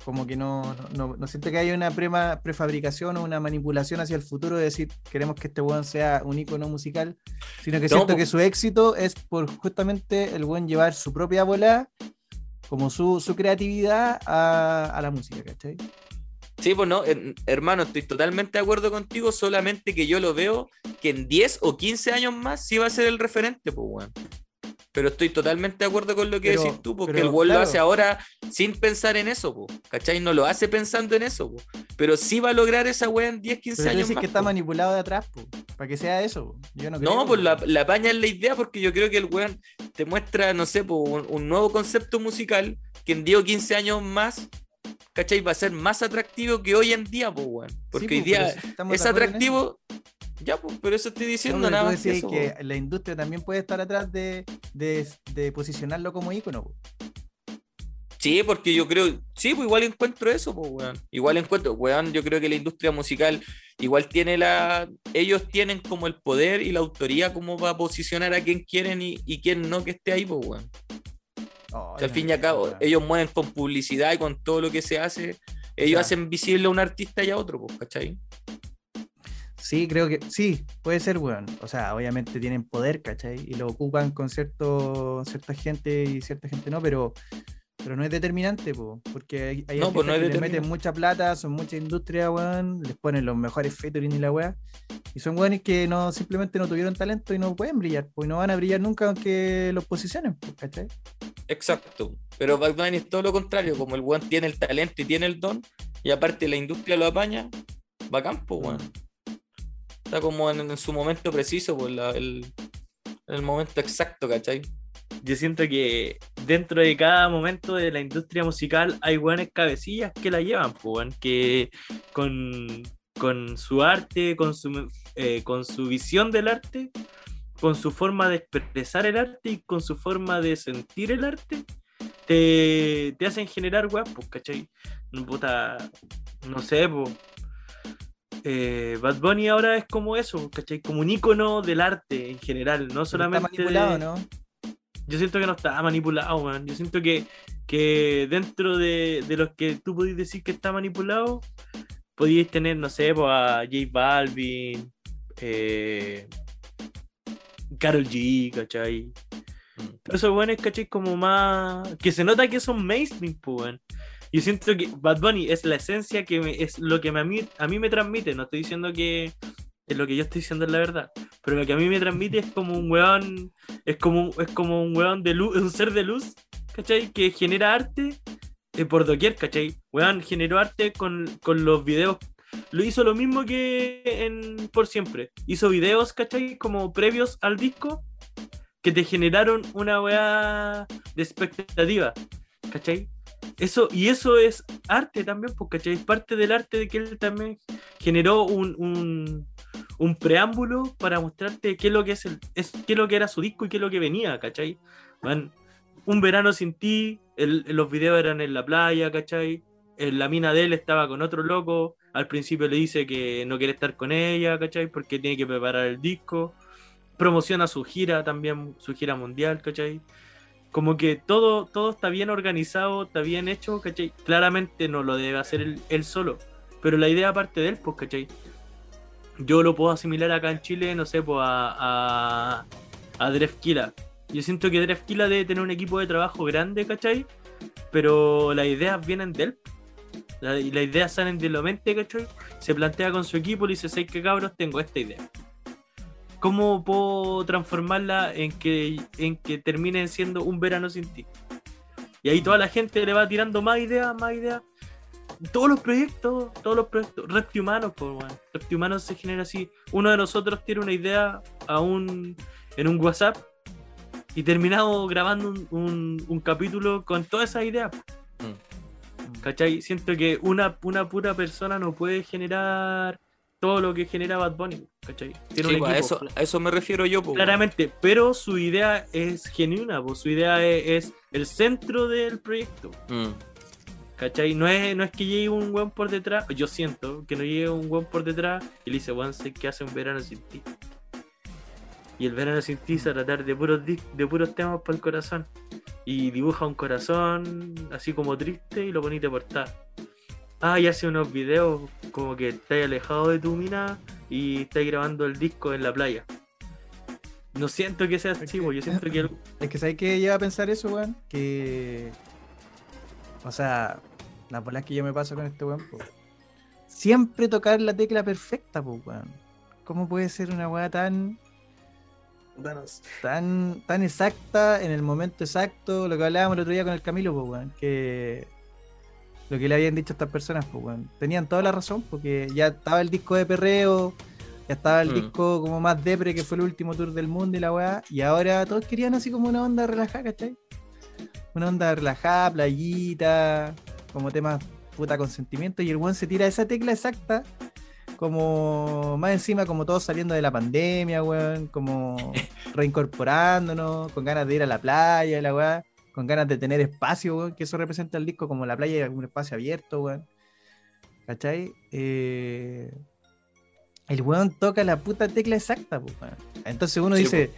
Como que no, no, siento que haya una prema- prefabricación o una manipulación hacia el futuro de decir queremos que este weón sea un icono musical, sino que siento que su éxito es por justamente el buen llevar su propia bola, como su, su creatividad a, a la música, ¿cachai? Sí, pues no, her- hermano, estoy totalmente de acuerdo contigo, solamente que yo lo veo que en 10 o 15 años más sí va a ser el referente, pues, weón. Pero estoy totalmente de acuerdo con lo que Pero- decís tú, porque pero, el lo claro. hace ahora sin pensar en eso, pues, ¿cachai? No lo hace pensando en eso, pues. Pero sí va a lograr esa weá en 10, 15 Pero años dices más. que está po. manipulado de atrás, po, para que sea eso. po. Yo no creo. No, pues po. la, la paña es la idea porque yo creo que el weón te muestra, no sé, un, un nuevo concepto musical que en 10 o 15 años más, ¿cachai? Va a ser más atractivo que hoy en día, pues, weón. Sí, Porque po, hoy día es atractivo. Ya, pues, pero eso estoy diciendo nada tú más que eso, que la industria también puede estar atrás de, de, de posicionarlo como ícono. Sí, porque yo creo, sí, pues igual encuentro eso, pues, weón. Igual encuentro, weón, yo creo que la industria musical igual tiene la, ellos tienen como el poder y la autoría como para posicionar a quien quieren y, y quien no que esté ahí, pues, weón. Oh, O sea, al fin y al cabo, ellos mueven con publicidad y con todo lo que se hace, ellos Ya. hacen visible a un artista y a otro, pues, ¿cachai? Sí, creo que sí, puede ser, weón. O sea, obviamente tienen poder, ¿cachai? Y lo ocupan con cierto, cierta gente y cierta gente no, pero, pero no es determinante, po, porque hay, hay No, pues no artistas es que le meten mucha plata, son mucha industria, weón, les ponen los mejores featuring y la weá. Y son weones que no, simplemente no tuvieron talento y no pueden brillar, pues no van a brillar nunca aunque los posicionen, ¿cachai? Exacto. Pero Bad Bunny es todo lo contrario, como el weón tiene el talento y tiene el don, y aparte la industria lo apaña, bacán, pues, weón. Está como en, su momento preciso, pues, la- el, el momento exacto, ¿cachai? Yo siento que dentro de cada momento de la industria musical hay buenas cabecillas que la llevan, pues, que con, con su arte, con su, eh, con su visión del arte, con su forma de expresar el arte y con su forma de sentir el arte, te, te hacen generar weas, pues, ¿cachai? Puta, no sé, pues. Eh, Bad Bunny ahora es como eso, ¿cachai? Como un icono del arte en general, no Pero solamente. Está manipulado, ¿no? yo siento que no está manipulado, weón. Yo siento que, que dentro de, de los que tú podéis decir que está manipulado, podíais tener, no sé, pues, a J Balvin, eh, Carol G, ¿cachai? Pero esos weones, ¿cachai? Como más. que se nota que son mainstream, pues. Yo siento que Bad Bunny es la esencia que me- es lo que me- a, mí, a mí me transmite. No estoy diciendo que es lo que yo estoy diciendo es la verdad. Pero lo que a mí me transmite es como un weón. Es como, es como un weón de luz, un ser de luz, ¿cachai? Que genera arte eh, por doquier, ¿cachai? Weón generó arte con, con los videos. Lo hizo lo mismo que en Por Siempre. Hizo videos, ¿cachai? Como previos al disco. que te generaron una weá de expectativa, ¿cachai? Eso, y eso es arte también, porque. Es parte del arte de que él también generó un, un, preámbulo para mostrarte qué es lo que es el, qué es lo que era su disco y qué es lo que venía, ¿cachai? Un verano sin ti, los videos eran en la playa, ¿cachai? En la mina de él estaba con otro loco. Al principio le dice que no quiere estar con ella, ¿cachai? Porque tiene que preparar el disco. Promociona su gira también, su gira mundial, ¿cachai? Como que todo, todo está bien organizado, está bien hecho, ¿cachai? Claramente no lo debe hacer él, solo. Pero la idea parte de él, pues, ¿cachai? Yo lo puedo asimilar acá en Chile, no sé, pues a, a, a. Yo siento que Drefkila debe tener un equipo de trabajo grande, ¿cachai? Pero las ideas vienen de él. La- las ideas salen de la mente, ¿cachai? Se plantea con su equipo y dice, ¿sabes qué cabros? Tengo esta idea. ¿Cómo puedo transformarla en que, en que termine siendo un verano sin ti? Y ahí toda la gente le va tirando más ideas, más ideas. Todos los proyectos, todos los proyectos, Reptihumanos, pues, weón. Reptihumanos se genera así. Uno de nosotros tiene una idea aún en un WhatsApp y terminamos grabando un, un- un capítulo con todas esas ideas. ¿Cachai? Siento que una, una pura persona no puede generar todo lo que genera Bad Bunny. ¿Cachai? Tiene Sí, un pues, a, equipo. eso, a eso me refiero yo, pues. Claramente, pero su idea es genuina, pues, su idea es, es el centro del proyecto. Mm. ¿Cachai? No es, no es que llegue un weón por detrás, yo siento que no llegue un weón por detrás y le dice, weón, sé que hace un verano sin ti. Y el verano sin ti se va a tratar de puros, de puros temas para el corazón. Y dibuja un corazón así como triste y lo poniste portada. Ah, y hace unos videos como que estás alejado de tu mina y estás grabando el disco en la playa. No siento que sea así, pues, yo siento que el- Es que ¿sabes qué lleva a pensar eso, weón? Que. O sea, las bolas que yo me paso con este weón, po. Siempre tocar la tecla perfecta, pues, weón. ¿Cómo puede ser una weá tan. tan, tan exacta en el momento exacto? Lo que hablábamos el otro día con el Camilo, pues, weón. Que. Lo que le habían dicho a estas personas, pues, weón. Tenían toda la razón, porque ya estaba el disco de perreo. Ya estaba el Mm. disco como más depre que fue el último tour del mundo y la weá. Y ahora todos querían así como una onda relajada, ¿cachai? Una onda relajada, playita, como temas puta consentimiento. Y el weón se tira esa tecla exacta, como más encima, como todos saliendo de la pandemia, weón, como reincorporándonos, con ganas de ir a la playa, la weá, con ganas de tener espacio, weón, que eso representa el disco como la playa y algún espacio abierto, weón. ¿Cachai? Eh, el weón toca la puta tecla exacta, pues, weón. Entonces uno Sí, dice,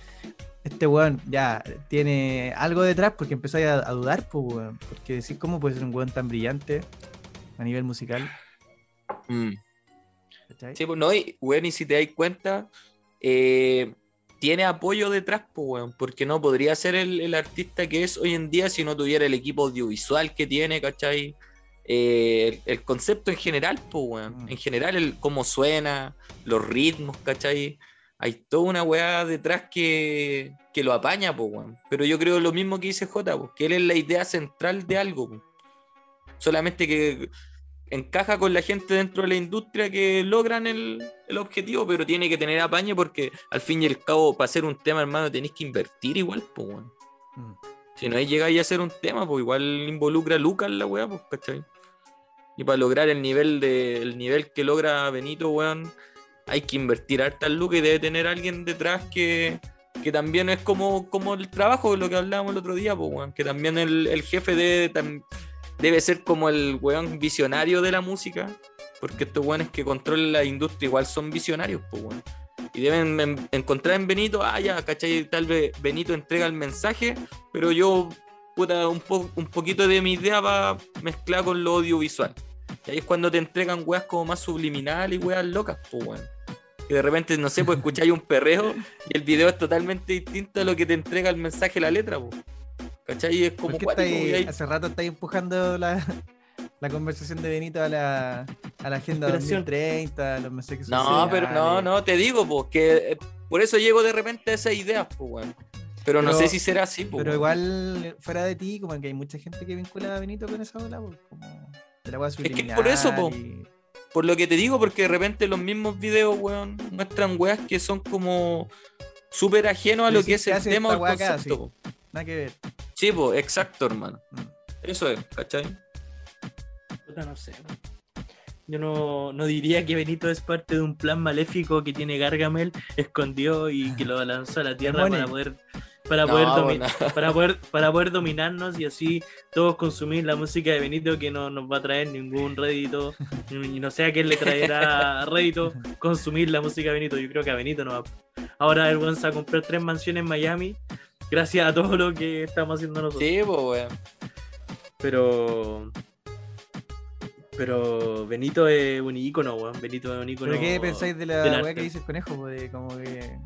este weón ya tiene algo detrás porque empezáis a, a dudar, pues, weón. Porque decir cómo puede ser un weón tan brillante a nivel musical. Mm. Sí, pues no, y, weón, y si te das cuenta, eh, tiene apoyo detrás, pues, weón, porque no podría ser el, el artista que es hoy en día si no tuviera el equipo audiovisual que tiene, ¿cachai? Eh, el, el concepto en general, pues, weón, Mm. en general, el cómo suena, los ritmos, ¿cachai? Hay toda una weá detrás que, que lo apaña, pues, weón. Pero yo creo lo mismo que dice J, pues, que él es la idea central de algo, pues. Solamente que encaja con la gente dentro de la industria que logran el, el objetivo, pero tiene que tener apañe porque al fin y al cabo, para hacer un tema, hermano, tenéis que invertir igual, pues. Mm. Si no llegáis a hacer un tema, pues igual involucra a Lucas la weá, pues, ¿cachai? Y para lograr el nivel de, el nivel que logra Benito, weón, hay que invertir hartas lucas y debe tener alguien detrás que, que también es como, como el trabajo, lo que hablábamos el otro día, pues, weón, que también el, el jefe debe, tam- debe ser como el weón visionario de la música, porque estos weones que controlan la industria igual son visionarios, pues, weón. Y deben en- encontrar en Benito, ah, ya, ¿cachai? Tal vez Benito entrega el mensaje, pero yo, puta, un, po- un poquito de mi idea va mezclada con lo audiovisual. Y ahí es cuando te entregan weas como más subliminales y weas locas, pues, weón. Que de repente, no sé, pues escucháis un perreo y el video es totalmente distinto a lo que te entrega el mensaje la letra, pues. ¿Cachai? Es como ¿Por qué cuático, estáis- ahí- hace rato estáis empujando la, la conversación de Benito a la, a la agenda Inspiración. 2030, a los mensajes No, pero no, no, te digo, pues, que eh, por eso llego de repente a esas ideas, pues, weón. Pero, no sé si será así, pues. Pero igual, fuera de ti, como que hay mucha gente que vincula a Benito con esa ola, pues, como de la weá que es por eso, po. y- Por lo que te digo, porque de repente los mismos videos, weón, muestran weas que son como súper ajeno a lo que es el tema o el acá, concepto. sí. Nada que ver. Sí, pues, exacto, hermano. Eso es, ¿cachai? Puta, no sé. Yo no, no diría que Benito es parte de un plan maléfico que tiene Gargamel escondió y que lo lanzó a la tierra para poder para No, poder, bueno. para poder para poder dominarnos y así todos consumir la música de Benito que no nos va a traer ningún rédito y no sé a quién le traerá rédito consumir la música de Benito. Yo creo que a Benito no va. Ahora el weón se va a comprar tres mansiones en Miami gracias a todo lo que estamos haciendo nosotros. Sí, pues, weón. Pero. Pero Benito es un ícono, weón. Benito es un ícono. ¿Pero qué pensáis de la weá que dice el conejo? como que.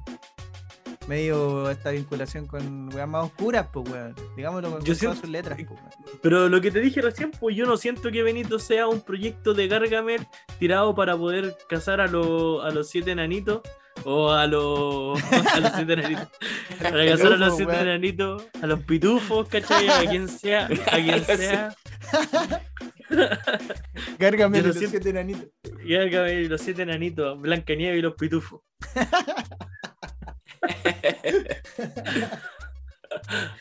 Medio esta vinculación con weas más oscuras, pues weón. Digámoslo con, Yo siento- todas sus letras, po, weón. Pero lo que te dije recién, pues yo no siento que Benito sea un proyecto de Gargamel tirado para poder cazar a, los a los siete enanitos. O a los, a los siete enanitos. Para a los siete enanitos, a los pitufos, ¿cachai? A quien sea, a quien sea. Lo los siete enanitos. Y los siete enanitos, Blancanieves y los pitufos.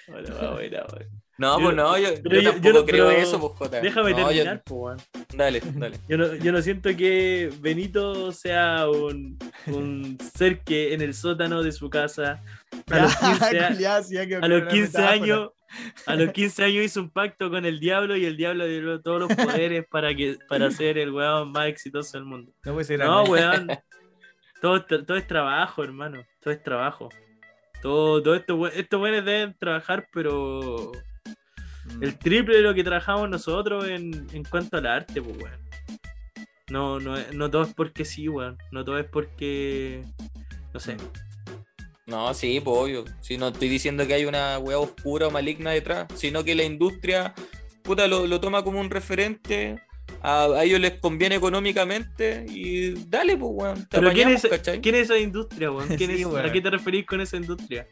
Bueno, va, buena, buena. No, Yo- pues no, yo, pero yo yo- tampoco no- creo eso, pues, Jota. Déjame No, yo- terminar, pues, weón. Dale, dale. Yo no, yo no siento que Benito sea un, un ser que en el sótano de su casa a los 15, a- Ya, sí, ya que a los una 15 metáfora. años a los 15 años hizo un pacto con el diablo y el diablo le dio todos los poderes para que para ser el weón más exitoso del mundo. No puede ser. No, Ana. weón. Todo, es tra- todo es trabajo, hermano. Todo es trabajo. Todo, todo esto, estos weones deben trabajar, pero. El triple de lo que trabajamos nosotros en, en cuanto al arte, pues, weón. No, no, no todo es porque sí, weón. No todo es porque. No sé. No, sí, pues obvio. Si no estoy diciendo que hay una weá oscura o maligna detrás, sino que la industria, puta, lo, lo toma como un referente. A, a ellos les conviene económicamente y dale, pues, weón. Te Pero ¿quién es. ¿quién es esa industria, weón? ¿Quién Sí, es- weón. ¿A qué te referís con esa industria?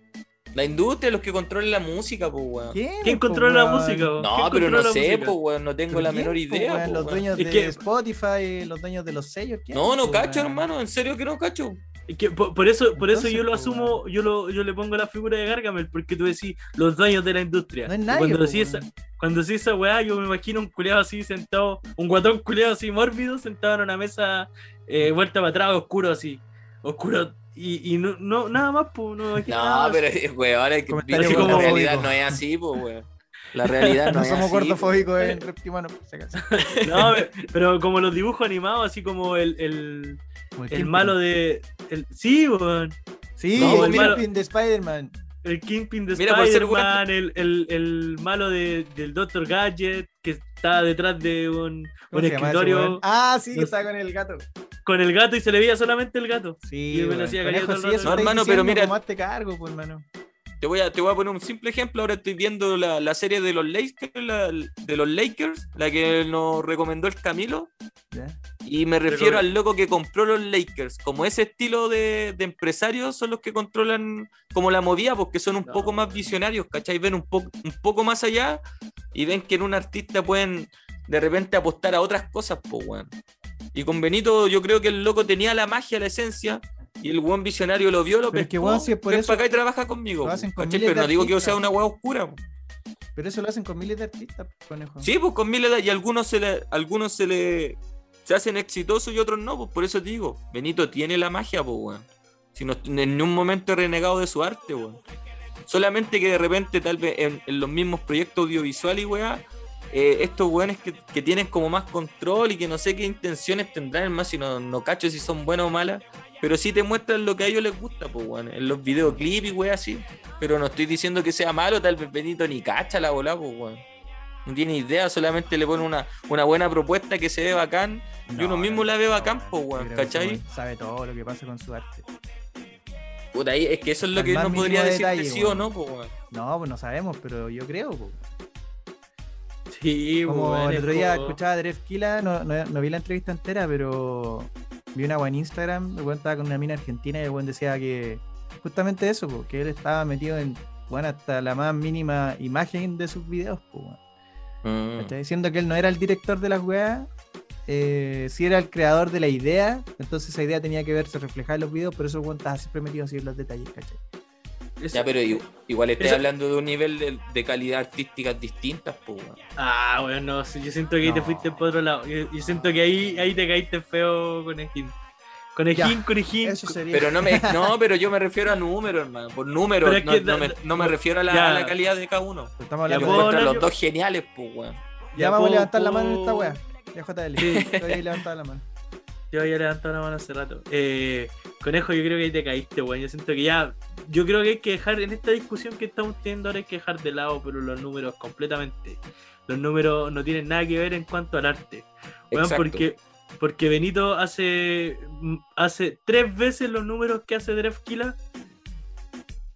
La industria, los que controlan la música, pues, weón. ¿Quién, ¿Quién po, controla la música, weón? No, ¿Quién pero no sé, pues, weón, no tengo ¿Pero la menor po, idea. weón? po, Los dueños Es de que- Spotify, los dueños de los sellos. ¿quién, No, no po, cacho, weón? hermano, en serio que no cacho. Que por, por eso, por eso yo lo asumo, yo lo, yo le pongo la figura de Gargamel, porque tú decís los dueños de la industria. No es nadie, cuando po, decís esa, cuando decís esa weá, yo me imagino un culeado así sentado, un guatón culeado así mórbido, sentado en una mesa, eh, vuelta para atrás, oscuro así. Oscuro. Y, y no, no, nada más, pues, no me imagino nada No, más. pero, eh, weón, es que así como la realidad no es así, pues, weón. La realidad no, No es somos así, gordofóbicos en Reptimano, si acaso. No, pero como los dibujos animados, así como el, el, el malo de. El, sí, weón. Sí, No, el Kingpin de Spider-Man. El Kingpin de Spider-Man, el, el, el malo de, del Dr. Gadget, que está detrás de un, ¿Cómo un llama escritorio? Ah, sí, que está con el gato. con el gato y se le veía solamente el gato. Sí, Y me lo weón. hacía Conejo, cariño todo sí, eso. No, hermano, pero mira- cargo, pues, hermano. Te voy, a, te voy a poner un simple ejemplo. Ahora estoy viendo la, la serie de los Lakers, la, de los Lakers, la que nos recomendó el Camilo. Y me refiero Pero- al loco que compró los Lakers. Como ese estilo de, de empresarios son los que controlan como la movida, porque son un No. poco más visionarios, ¿cachai? Ven un, poco un poco más allá y ven que en un artista pueden de repente apostar a otras cosas, pues, weón. Y con Benito yo creo que el loco tenía la magia, la esencia, y el buen visionario lo vio, lo Pero es que, pescó, weón, si es por ven eso- para acá y trabaja conmigo. lo hacen con Pero no digo que artistas. sea una hueá oscura. Pero eso lo hacen con miles de artistas, conejo. Sí, pues con miles de- y algunos se le, algunos se le se hacen exitosos y otros no, pues por eso te digo, Benito tiene la magia, pues weón. Si no en ningún momento he renegado de su arte, weón. Solamente que de repente, tal vez en, en los mismos proyectos audiovisuales weá, eh, estos weones que, que tienen como más control y que no sé qué intenciones tendrán, más si no, no cacho si son buenas o malas, pero sí te muestran lo que a ellos les gusta, pues weón, en los videoclips y weá así. Pero no estoy diciendo que sea malo, tal vez Benito ni cacha la bola, pues weón. No tiene idea, solamente le pone una, una buena propuesta que se ve bacán y uno mismo la ve bacán, yo weón, ¿cachai? weón Sabe todo lo que pasa con su arte. Puta, ahí es que eso es lo Al que más no podría decirte sí o weón. no, po, weón. No, pues no sabemos, pero yo creo. po. Sí, Como weón, el otro día escuchaba a Dref Kila, no, no, no vi la entrevista entera, pero vi una en Instagram, el weón estaba con una mina argentina y el weón decía que justamente eso, po, que él estaba metido en bueno, hasta la más mínima imagen de sus videos, weón. Mm. ¿Cachai? Diciendo que él no era el director de las weas, eh, sí era el creador de la idea, entonces esa idea tenía que verse reflejada en los videos, por eso el weón estaba siempre metido así en los detalles, ¿cachai? Eso- Ya, pero igual estás Eso- hablando de un nivel de, de calidad artística distintas, pues, weón. Ah, bueno, no, yo siento que ahí te fuiste por otro lado. Yo, yo siento que ahí, ahí te caíste feo, conejín. Conejín, Ya, conejín. Eso sería. Pero no me, no, pero yo me refiero a números, hermano. Por números, no, que no da- me, no me por- refiero a la, ya. a la calidad de cada uno. Estamos Yo hablando de... encuentro a los yo- dos geniales, pues, weón. Ya vamos a puedo- levantar la mano en esta wea. Ya JL. Sí. Yo había levantado la mano. Yo había levantado la mano hace rato. Eh, conejo, yo creo que ahí te caíste, weón. Yo siento que ya. Yo creo que hay que dejar, en esta discusión que estamos teniendo ahora, hay que dejar de lado, pero los números completamente. Los números no tienen nada que ver en cuanto al arte. Weón, porque, porque Benito hace, hace tres veces los números que hace Drefkila.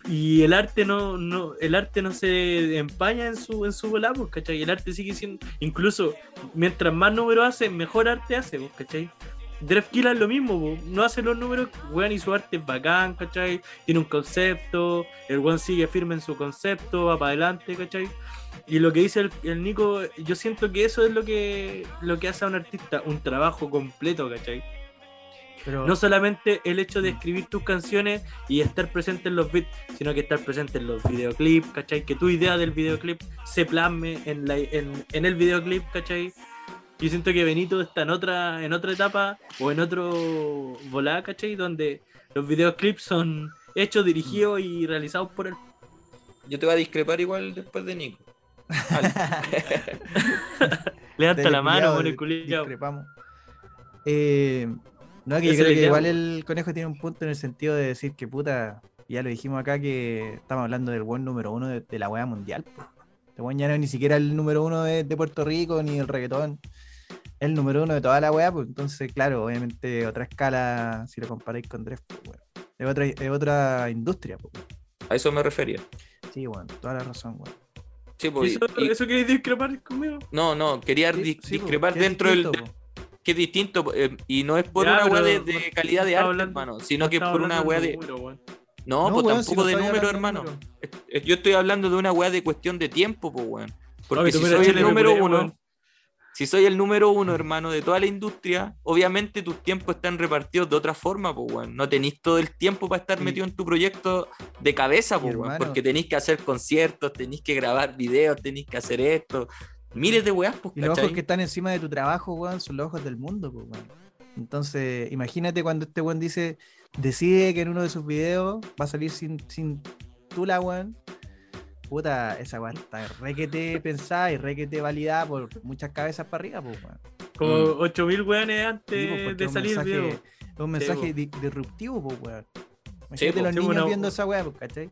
Y el arte no, no, el arte no se empaña en su, en su volá, pues, ¿cachai? El arte sigue siendo, incluso mientras más números hace, mejor arte hace, pues, ¿cachai? Drefkila es lo mismo, no hace los números, weón, y su arte es bacán, ¿cachai? Tiene un concepto, el weón sigue firme en su concepto, va para adelante, ¿cachai? Y lo que dice el, el Nico, yo siento que eso es lo que, lo que hace a un artista, un trabajo completo, ¿cachai? Pero No solamente el hecho de escribir tus canciones y estar presente en los beats, sino que estar presente en los videoclips, ¿cachai? Que tu idea del videoclip se plasme en, la, en, en el videoclip, ¿cachai? Yo siento que Benito está en otra, en otra etapa o en otro volá, ¿cachai? Donde los videoclips son hechos, dirigidos y realizados por él. Yo te voy a discrepar igual después de Nico. Levanta la mano, pone culiao. discrepamos. Eh, no, que yo creo que igual el conejo tiene un punto en el sentido de decir que puta, ya lo dijimos acá que estamos hablando del buen número uno de, de la weá mundial. Este weón ya no es ni siquiera el número uno de, de Puerto Rico ni el reggaetón. Es el número uno de toda la weá, pues entonces, claro, obviamente otra escala si lo comparáis con Dref, pues, weón. Es otra, es otra industria, pues. weón. A eso me refería. Sí, weón, toda la razón, weón. Sí, ¿Y pues, ¿Eso, y- ¿Eso querés discrepar conmigo? no, no, quería Sí, di- sí, po, discrepar que es dentro del. po. que es distinto, eh, y no es por Ya, una weá de, no- calidad no de arte, hablando- hermano, sino no que estaba por una weá de número. No, No, pues si tampoco no de número, hermano. número. Es- es- Yo estoy hablando de una weá de cuestión de tiempo, pues, weón. Porque Oye, si soy el número uno. Si soy el número uno, hermano, de toda la industria, obviamente tus tiempos están repartidos de otra forma, pues, weón. No tenéis todo el tiempo para estar Sí. metido en tu proyecto de cabeza, pues, weón. hermano- Porque tenéis que hacer conciertos, tenéis que grabar videos, tenéis que hacer esto. Miles de weas, pues, los ojos que están encima de tu trabajo, weón, son los ojos del mundo, pues, weón. Entonces, imagínate cuando este weón dice, decide que en uno de sus videos va a salir sin, sin tula, weón. Puta, esa weón está requete pensada y requete validada por muchas cabezas para arriba, pues, weón. Como Mm. 8000 weones Sí, antes pues, porque de salir mensaje-. Es un mensaje pues. di- disruptivo, pues, weón. Imagínate Sí, pues, los sí, niños una- viendo esa weá, pues, ¿cachai?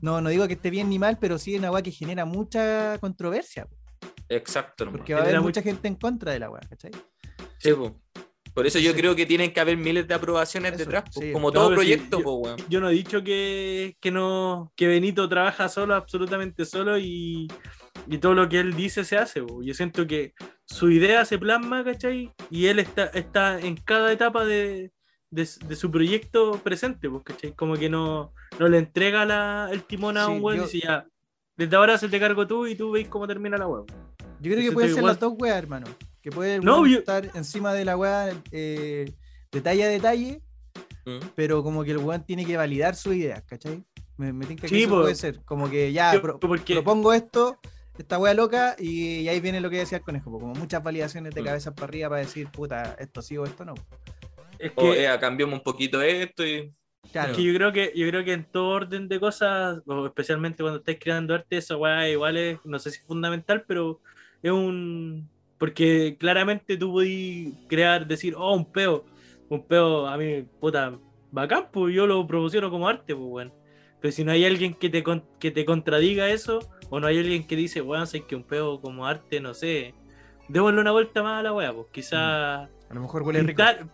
No, no digo que esté bien ni mal, pero sí es una weá que genera mucha controversia, pues, Exacto, hermano. porque va a haber mucha- gente en contra de la weá, ¿cachai? Sí, po. Por eso yo Sí. creo que tienen que haber miles de aprobaciones Eso, detrás, po, sí. como No, todo sí, proyecto, yo- po, weón. Yo no he dicho que, que no que Benito trabaja solo, absolutamente solo y, y todo lo que él dice se hace. bo. Yo siento que su idea se plasma, ¿cachai? Y él está, está en cada etapa de, de, de su proyecto presente, pues, ¿cachai? Como que no, no le entrega la- el timón a Sí, un weón yo- y dice ya, desde ahora se te cargo tú y tú veis cómo termina la web. Yo creo que pueden ser igual- las dos weas, hermano. Que puede No, yo- estar encima de la wea eh, detalle a detalle, Mm. pero como que el weón tiene que validar sus ideas, ¿cachai? Me, me tinca que Sí, eso po. puede ser. Como que ya Yo- pro- porque- propongo esto, esta wea loca, y, y ahí viene lo que decía el conejo, como muchas validaciones de Mm. cabeza para arriba para decir, puta, esto sí o esto no. Es O, que, eh, cambiamos un poquito esto y. Claro. Es que yo creo que yo creo que en todo orden de cosas, o especialmente cuando estáis creando arte, esa weá igual es, no sé si es fundamental, pero es un porque claramente tú podís crear, decir, oh, un peo, un peo a mí, puta, bacán, pues yo lo promociono como arte, pues bueno. Pero si no hay alguien que te, con- que te contradiga eso, o no hay alguien que dice, weón, sé que un peo como arte, no sé, démosle una vuelta más a la weá, pues quizás A lo mejor huele rico. pintar,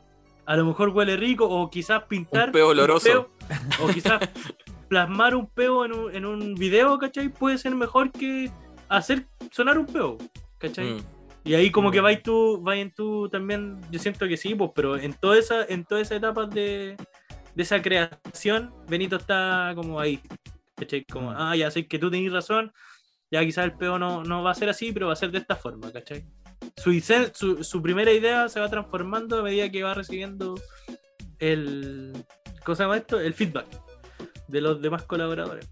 a lo mejor huele rico, o quizás pintar Un peo oloroso. peo, o quizás plasmar un peo en un, en un video, ¿cachai? Puede ser mejor que hacer sonar un peo, ¿cachai? Mm. Y ahí como que vais tú, vayan tú también, yo siento que sí, pues, pero en toda esa, en toda esa etapa de, de esa creación, Benito está como ahí. ¿Cachai? Como, Mm. ah, ya sé que tú tenés razón, ya quizás el peo no, no va a ser así, pero va a ser de esta forma, ¿cachai? Su, su, su primera idea se va transformando a medida que va recibiendo el. ¿Cómo se llama esto? El feedback. de los demás colaboradores.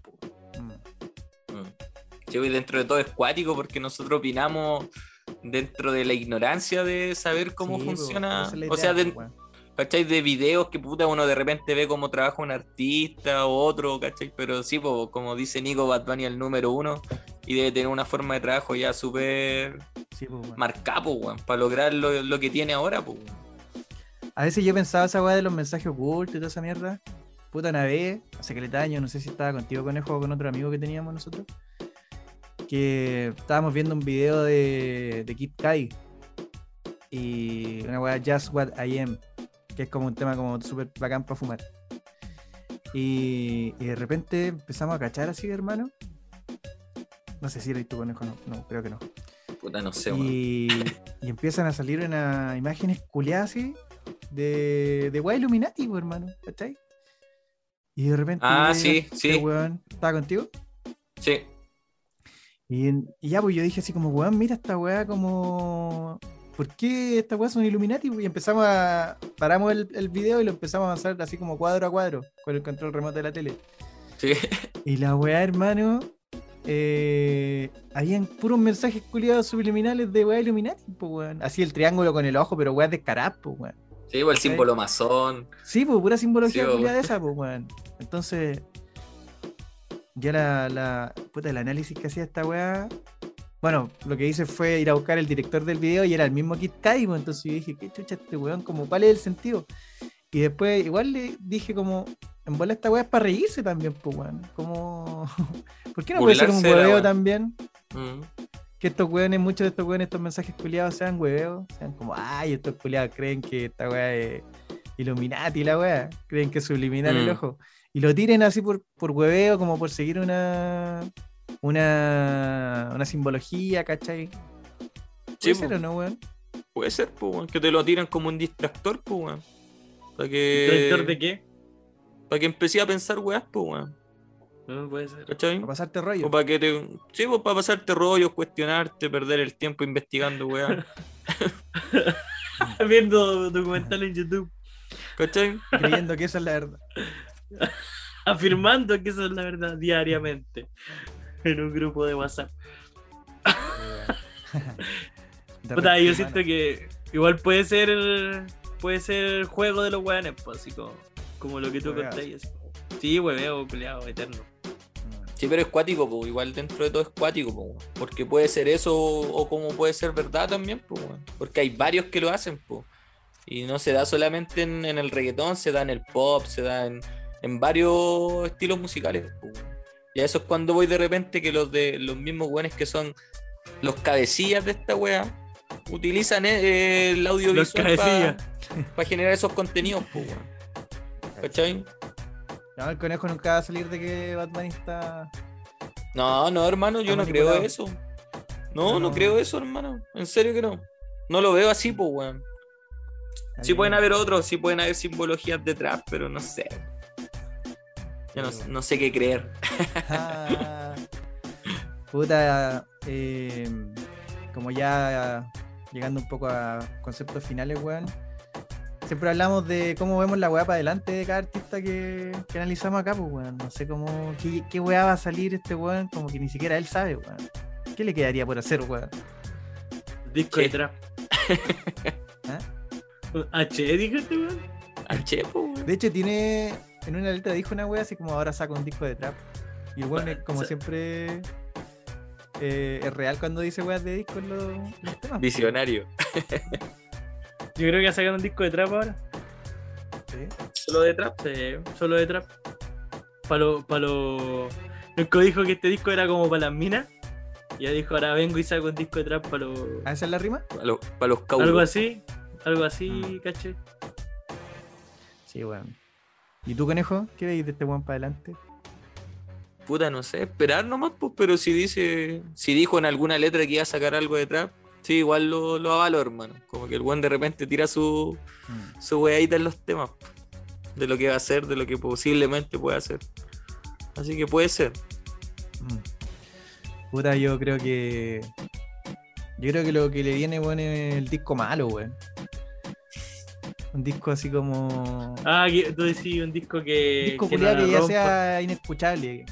Mm. Mm. Sí, y dentro de todo es cuático porque nosotros opinamos dentro de la ignorancia de saber cómo Sí, funciona. o sea, de-. ¿cachai? De videos que puta uno de repente ve cómo trabaja un artista o otro, ¿cachai? Pero sí, po, como dice Nico, Bad Bunny el número uno y debe tener una forma de trabajo ya súper Sí, marcada, para lograr lo, lo que tiene ahora, po. A veces yo pensaba esa weá de los mensajes ocultos y toda esa mierda. Puta, una vez, hace que años, no sé si estaba contigo, conejo, o con otro amigo que teníamos nosotros. Que estábamos viendo un video de, de Kid Kai. Y una weá, Just What I Am. Que es como un tema como súper bacán para fumar. Y, y de repente empezamos a cachar así, hermano. No sé si eres tu conejo, no, no, creo que no. Puta, no sé, weón. Y, y empiezan a salir unas imágenes culiadas así de, de weá Illuminati, po, hermano, ¿cachai? Y de repente. Ah, sí, sí. weón, ¿Estaba contigo? Sí. Y, ya, pues yo dije así como, weón, mira esta weá como. ¿Por qué estas weas son Illuminati? Y empezamos a. Paramos el, el video y lo empezamos a avanzar así como cuadro a cuadro con el control remoto de la tele. Sí. Y la weá, hermano, eh, habían puros mensajes culiados subliminales de weá Illuminati, pues weón. Así el triángulo con el ojo, pero weá descaradas, pues weón. Sí, pues el símbolo masón. Sí, pues pura simbología Sí, culiada de esa, pues weón. Entonces, ya la, la, puta, el análisis que hacía esta weá. Bueno, lo que hice fue ir a buscar el director del video y era el mismo Kid Kai, pues, entonces yo dije, qué chucha este weón, como cuál es el sentido. Y después igual le dije como, en bola esta weá es para reírse también, pues weón. Como, ¿por qué no puede ser un hueveo también? Mm. Que estos weones, muchos de estos weones, estos mensajes culiados sean hueveos, sean como, ay, estos culiados creen que esta weá es Illuminati la weá, creen que es subliminal el Mm. ojo. Y lo tiren así por, por hueveo, como por seguir una una, una simbología, ¿cachai? Sí, ¿Puede ser po. o no, weón? Puede ser, pues, weón, que te lo tiran como un distractor, pues, weón. Para que. ¿Director de qué? Para que empecé a pensar weas, pues, weón. No puede ser. ¿Cachai? Para pasarte rollo. O para que te. Sí, pues para pasarte rollos, cuestionarte, perder el tiempo investigando, weá. Viendo documentales en YouTube, ¿Cachai? Creyendo que esa es la verdad. afirmando que esa es la verdad diariamente en un grupo de WhatsApp. De Puta, yo siento que igual puede ser el, puede ser el juego de los weones, pues, así como, como lo que tú contáis. Sí, hueveo, culiado, eterno. Sí, pero es cuático, pues. Igual dentro de todo es cuático, pues. weón. Porque puede ser eso o, como puede ser verdad también, pues. weón. Porque hay varios que lo hacen, pues. Y no se da solamente en, en el reggaetón, se da en el pop, se da en, en varios estilos musicales, pues. Y a eso es cuando voy de repente que los de los mismos weones que son los cabecillas de esta wea utilizan eh, el audiovisual para generar esos contenidos, pues, weón. ¿Cachai? No, el conejo nunca va a salir de que Batman está. No, no, hermano, yo no creo eso. No, No. no creo eso, hermano. En serio que no. No lo veo así, pues, weón. Sí pueden haber otros, sí pueden haber simbologías detrás, pero no sé. Yo no, no sé qué creer. Ah, puta, eh, como ya llegando un poco a conceptos finales, weón. Siempre hablamos de cómo vemos la weá para adelante de cada artista que, que analizamos acá, pues, weón. No sé cómo, qué, qué weá va a salir este weón, como que ni siquiera él sabe, weón. ¿Qué le quedaría por hacer, weón? Disco de trap. ¿Ah? H, dijo este weón. Che, pues, weón. De hecho, tiene, en una letra dijo una weá así como ahora saca un disco de trap. Y el es como siempre, eh, es real cuando dice weas de disco en los, temas. Visionario. Yo creo que va a sacar un disco de trap ahora. Sí. Solo de trap, sí, solo de trap. Para lo, para lo. Nunca dijo que este disco era como para las minas. Y ya dijo, ahora vengo y saco un disco de trap para los. ¿Ah, esa es la rima? Para los, para los cauros. Algo así, algo así, Mm. caché. Sí, weón. ¿Y tú, conejo? ¿Qué veis de este weón para adelante? Puta, no sé, esperar nomás, pues, pero si dice, si dijo en alguna letra que iba a sacar algo de trap, sí, igual lo, lo avalo, hermano. Como que el buen de repente tira su, su weadita en los temas, de lo que va a hacer, de lo que posiblemente puede hacer. Así que puede ser. Mm. Puta, yo creo que. Yo creo que lo que le viene, weón, es el disco malo, weón. Un disco así como. Ah, que tú decís un disco que. un disco que no que ya sea inescuchable.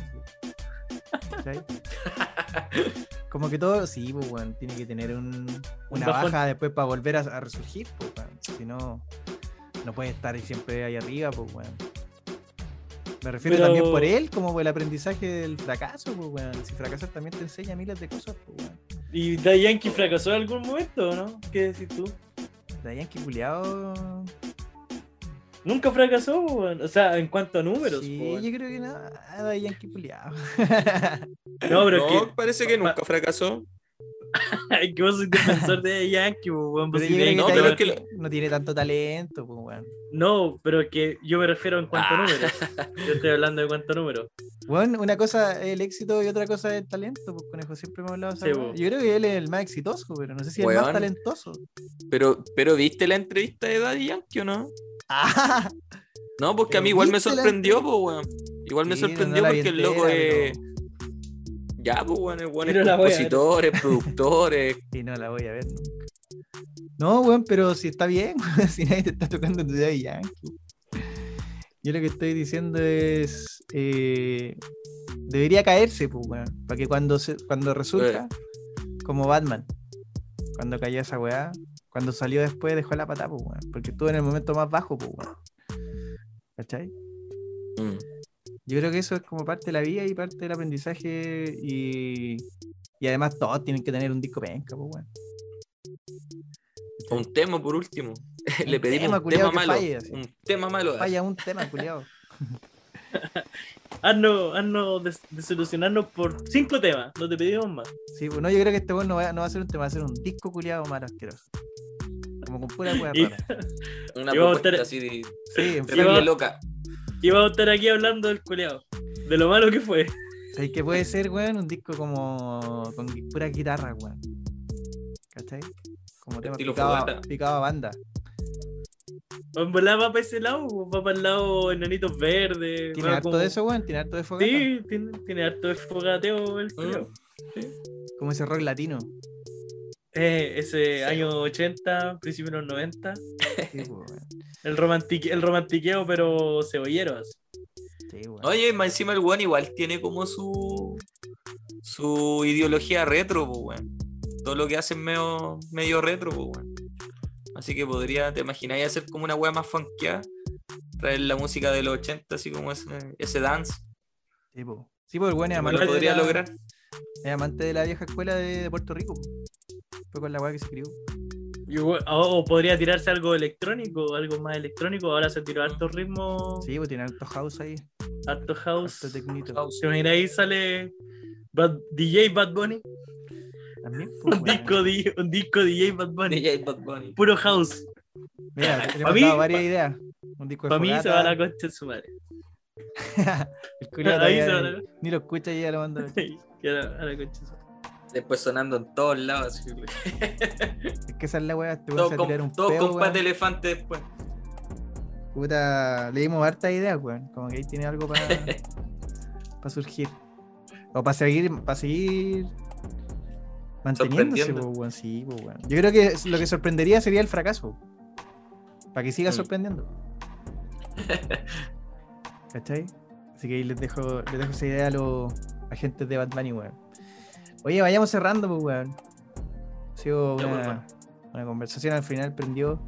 Como que todo, sí, pues, weón, tiene que tener un, una baja después para volver a, a resurgir, pues, weón. Si no, no puede estar siempre ahí arriba, pues, weón. Me refiero Pero- también por él, como por el aprendizaje del fracaso, pues, weón. Si fracasas también te enseña miles de cosas, pues, weón. ¿Y Daddy Yankee fracasó en algún momento no? ¿Qué decís tú? De Yankee culiao. Nunca fracasó, weón. O sea, en cuanto a números, Sí, yo creo que nada, de Yankee culiao. No, pero no, que. parece que nunca fracasó. Que vos sois defensor de Daddy Yankee, weón. De que no, pero es que no tiene tanto talento, pues, weón. No, pero es que yo me refiero en cuanto a Ah. números. Yo estoy hablando de cuanto a números. Bueno, una cosa es el éxito y otra cosa es el talento, pues conejo siempre hemos hablado Sí. Yo creo que él es el más exitoso, pero no sé si es el más talentoso. Pero, pero ¿viste la entrevista de Daddy Yankee o no? Ah, No, porque Pero a mí igual me ¿viste la sorprendió, pues, weón. Igual me Sí, sorprendió no porque el loco es. Voy a ver. compositor, es productor, es- y no la voy a ver nunca. No, weón, pero si está bien, si nadie te está tocando tu Daddy Yankee. Yo lo que estoy diciendo es. eh, debería caerse, pues, weón. Para que cuando, se, cuando resulta, como Batman, cuando cayó esa weá, cuando salió después dejó la patada, pues, weón. Porque estuvo en el momento más bajo, pues, weón. ¿Cachai? Mm. Yo creo que eso es como parte de la vida y parte del aprendizaje y, y además todos tienen que tener un disco penca, pues weón. Un tema por último. Le pedimos tema, un culiao, tema malo. falle, un tema malo. Falla un tema, culiado. Haznos, haznos des- desilusionarnos por cinco temas. No te pedimos más. Sí, pues no, yo creo que este weón no va, no va a ser un tema, va a ser un disco culiado malo asqueroso. Como con pura rara. Una propuesta estar- así de, Sí, de loca. Y vamos a estar aquí hablando del culeado. De lo malo que fue. ¿Sabes qué puede ser, weón? Un disco como con pura guitarra, weón. ¿Cachai? Como tema picado, picado a banda. En verdad va para ese lado, va para el lado enanitos verdes. ¿Tiene harto como- de eso, weón? ¿Tiene harto de fogata? Sí, tiene, tiene harto de fogateo el Mm. culiao. Como ese rock latino. Eh, ese año 80, principio de los 90. Sí, pues. El, romantique- el romantiqueo, pero cebolleros. Sí, weón. Oye, más encima el weón igual tiene como su su ideología retro, pues, weón. Todo lo que hacen medio, medio retro, pues, weón. Así que podría, te imagináis hacer como una weá más funkeada, traer la música de los 80, así como ese, ese dance. Sí, po. Sí, pues el weón es amante, lo de podría la, lograr. es amante de la vieja escuela de, de Puerto Rico. Fue con la weá que se crió. O, podría tirarse algo electrónico, algo más electrónico. Ahora se tiró harto ritmo, Sí, pues tiene harto house ahí. harto house. Harto tecnito. ¿Se imagina ahí sale Bad- DJ Bad Bunny? También, pues, Un weón. disco, di- un disco DJ Bad Bunny. DJ Bad Bunny. Puro house. Mira, mí- dado varias pa- ideas. Un disco de Para mí se va la concha de su madre. el culiao Ahí se todavía va la Ni lo escucha y ya lo manda. A a la concha de su madre. Después sonando en todos lados. así, Es que esa es la weá. Este weón Todo se va a tirar un todo peo, con pata de elefante después. Puta, le dimos harta ideas, weón. Como que ahí tiene algo para surgir. O para seguir, para seguir manteniéndose, weón. Sí, weón. Yo creo que lo que sorprendería sería el fracaso. Para que siga Mm. sorprendiendo. ¿Cachai? Así que ahí les dejo, les dejo esa idea a los agentes de Bad Bunny, weón. Oye, vayamos cerrando, pues, weón. Ha sido pues, una, conversación al final prendió.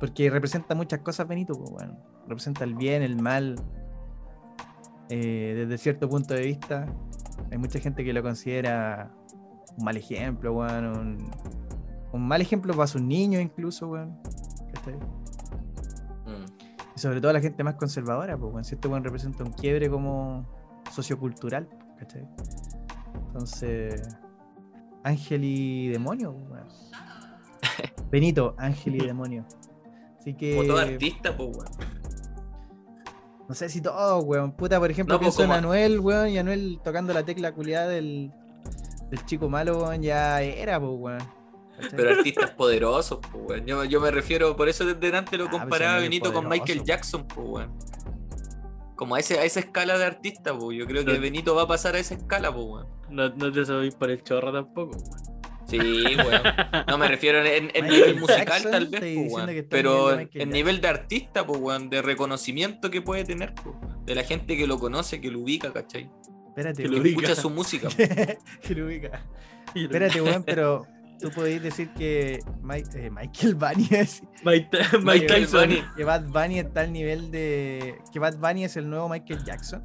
Porque representa muchas cosas, Benito, pues, weón. Representa el bien, el mal. eh, desde cierto punto de vista. Hay mucha gente que lo considera un mal ejemplo, weón. Un, un mal ejemplo para sus niños, incluso, weón. ¿Cachai? Mm. Y sobre todo la gente más conservadora, pues, weón. Si este weón representa un quiebre como sociocultural, ¿cachai? Entonces, ángel y demonio, weón. Benito, ángel y demonio. Así que. Como todo artista, pues, weón. No sé si todo, weón. Puta, por ejemplo, No, pues, pienso en Anuel, weón, y Anuel tocando la tecla culiada del, del chico malo, weón, ya era, pues, weón. Pero artistas poderosos, pues, weón. Yo, yo me refiero, por eso desde antes lo Ah, pues, comparaba Benito con. Michael Jackson, pues, weón. Como a, ese, a esa escala de artista, pues. Yo creo que No. Benito va a pasar a esa escala, pues, weón. No, no te sabéis por el chorro tampoco. weón. Sí, weón. No me refiero en, en nivel musical, Jackson, tal vez, weón. al pero en nivel de artista, pues, weón, de reconocimiento que puede tener, po, de la gente que lo conoce, que lo ubica, ¿cachai? Espérate, Que Que lo ubica. escucha su música. po. que lo ubica. Espérate, weón, pero tú podéis decir que Mike- eh, Michael Bunny es, Mike, Mike Michael Tyson. Bunny. que Bad Bunny está al nivel de que Bad Bunny es el nuevo Michael Jackson.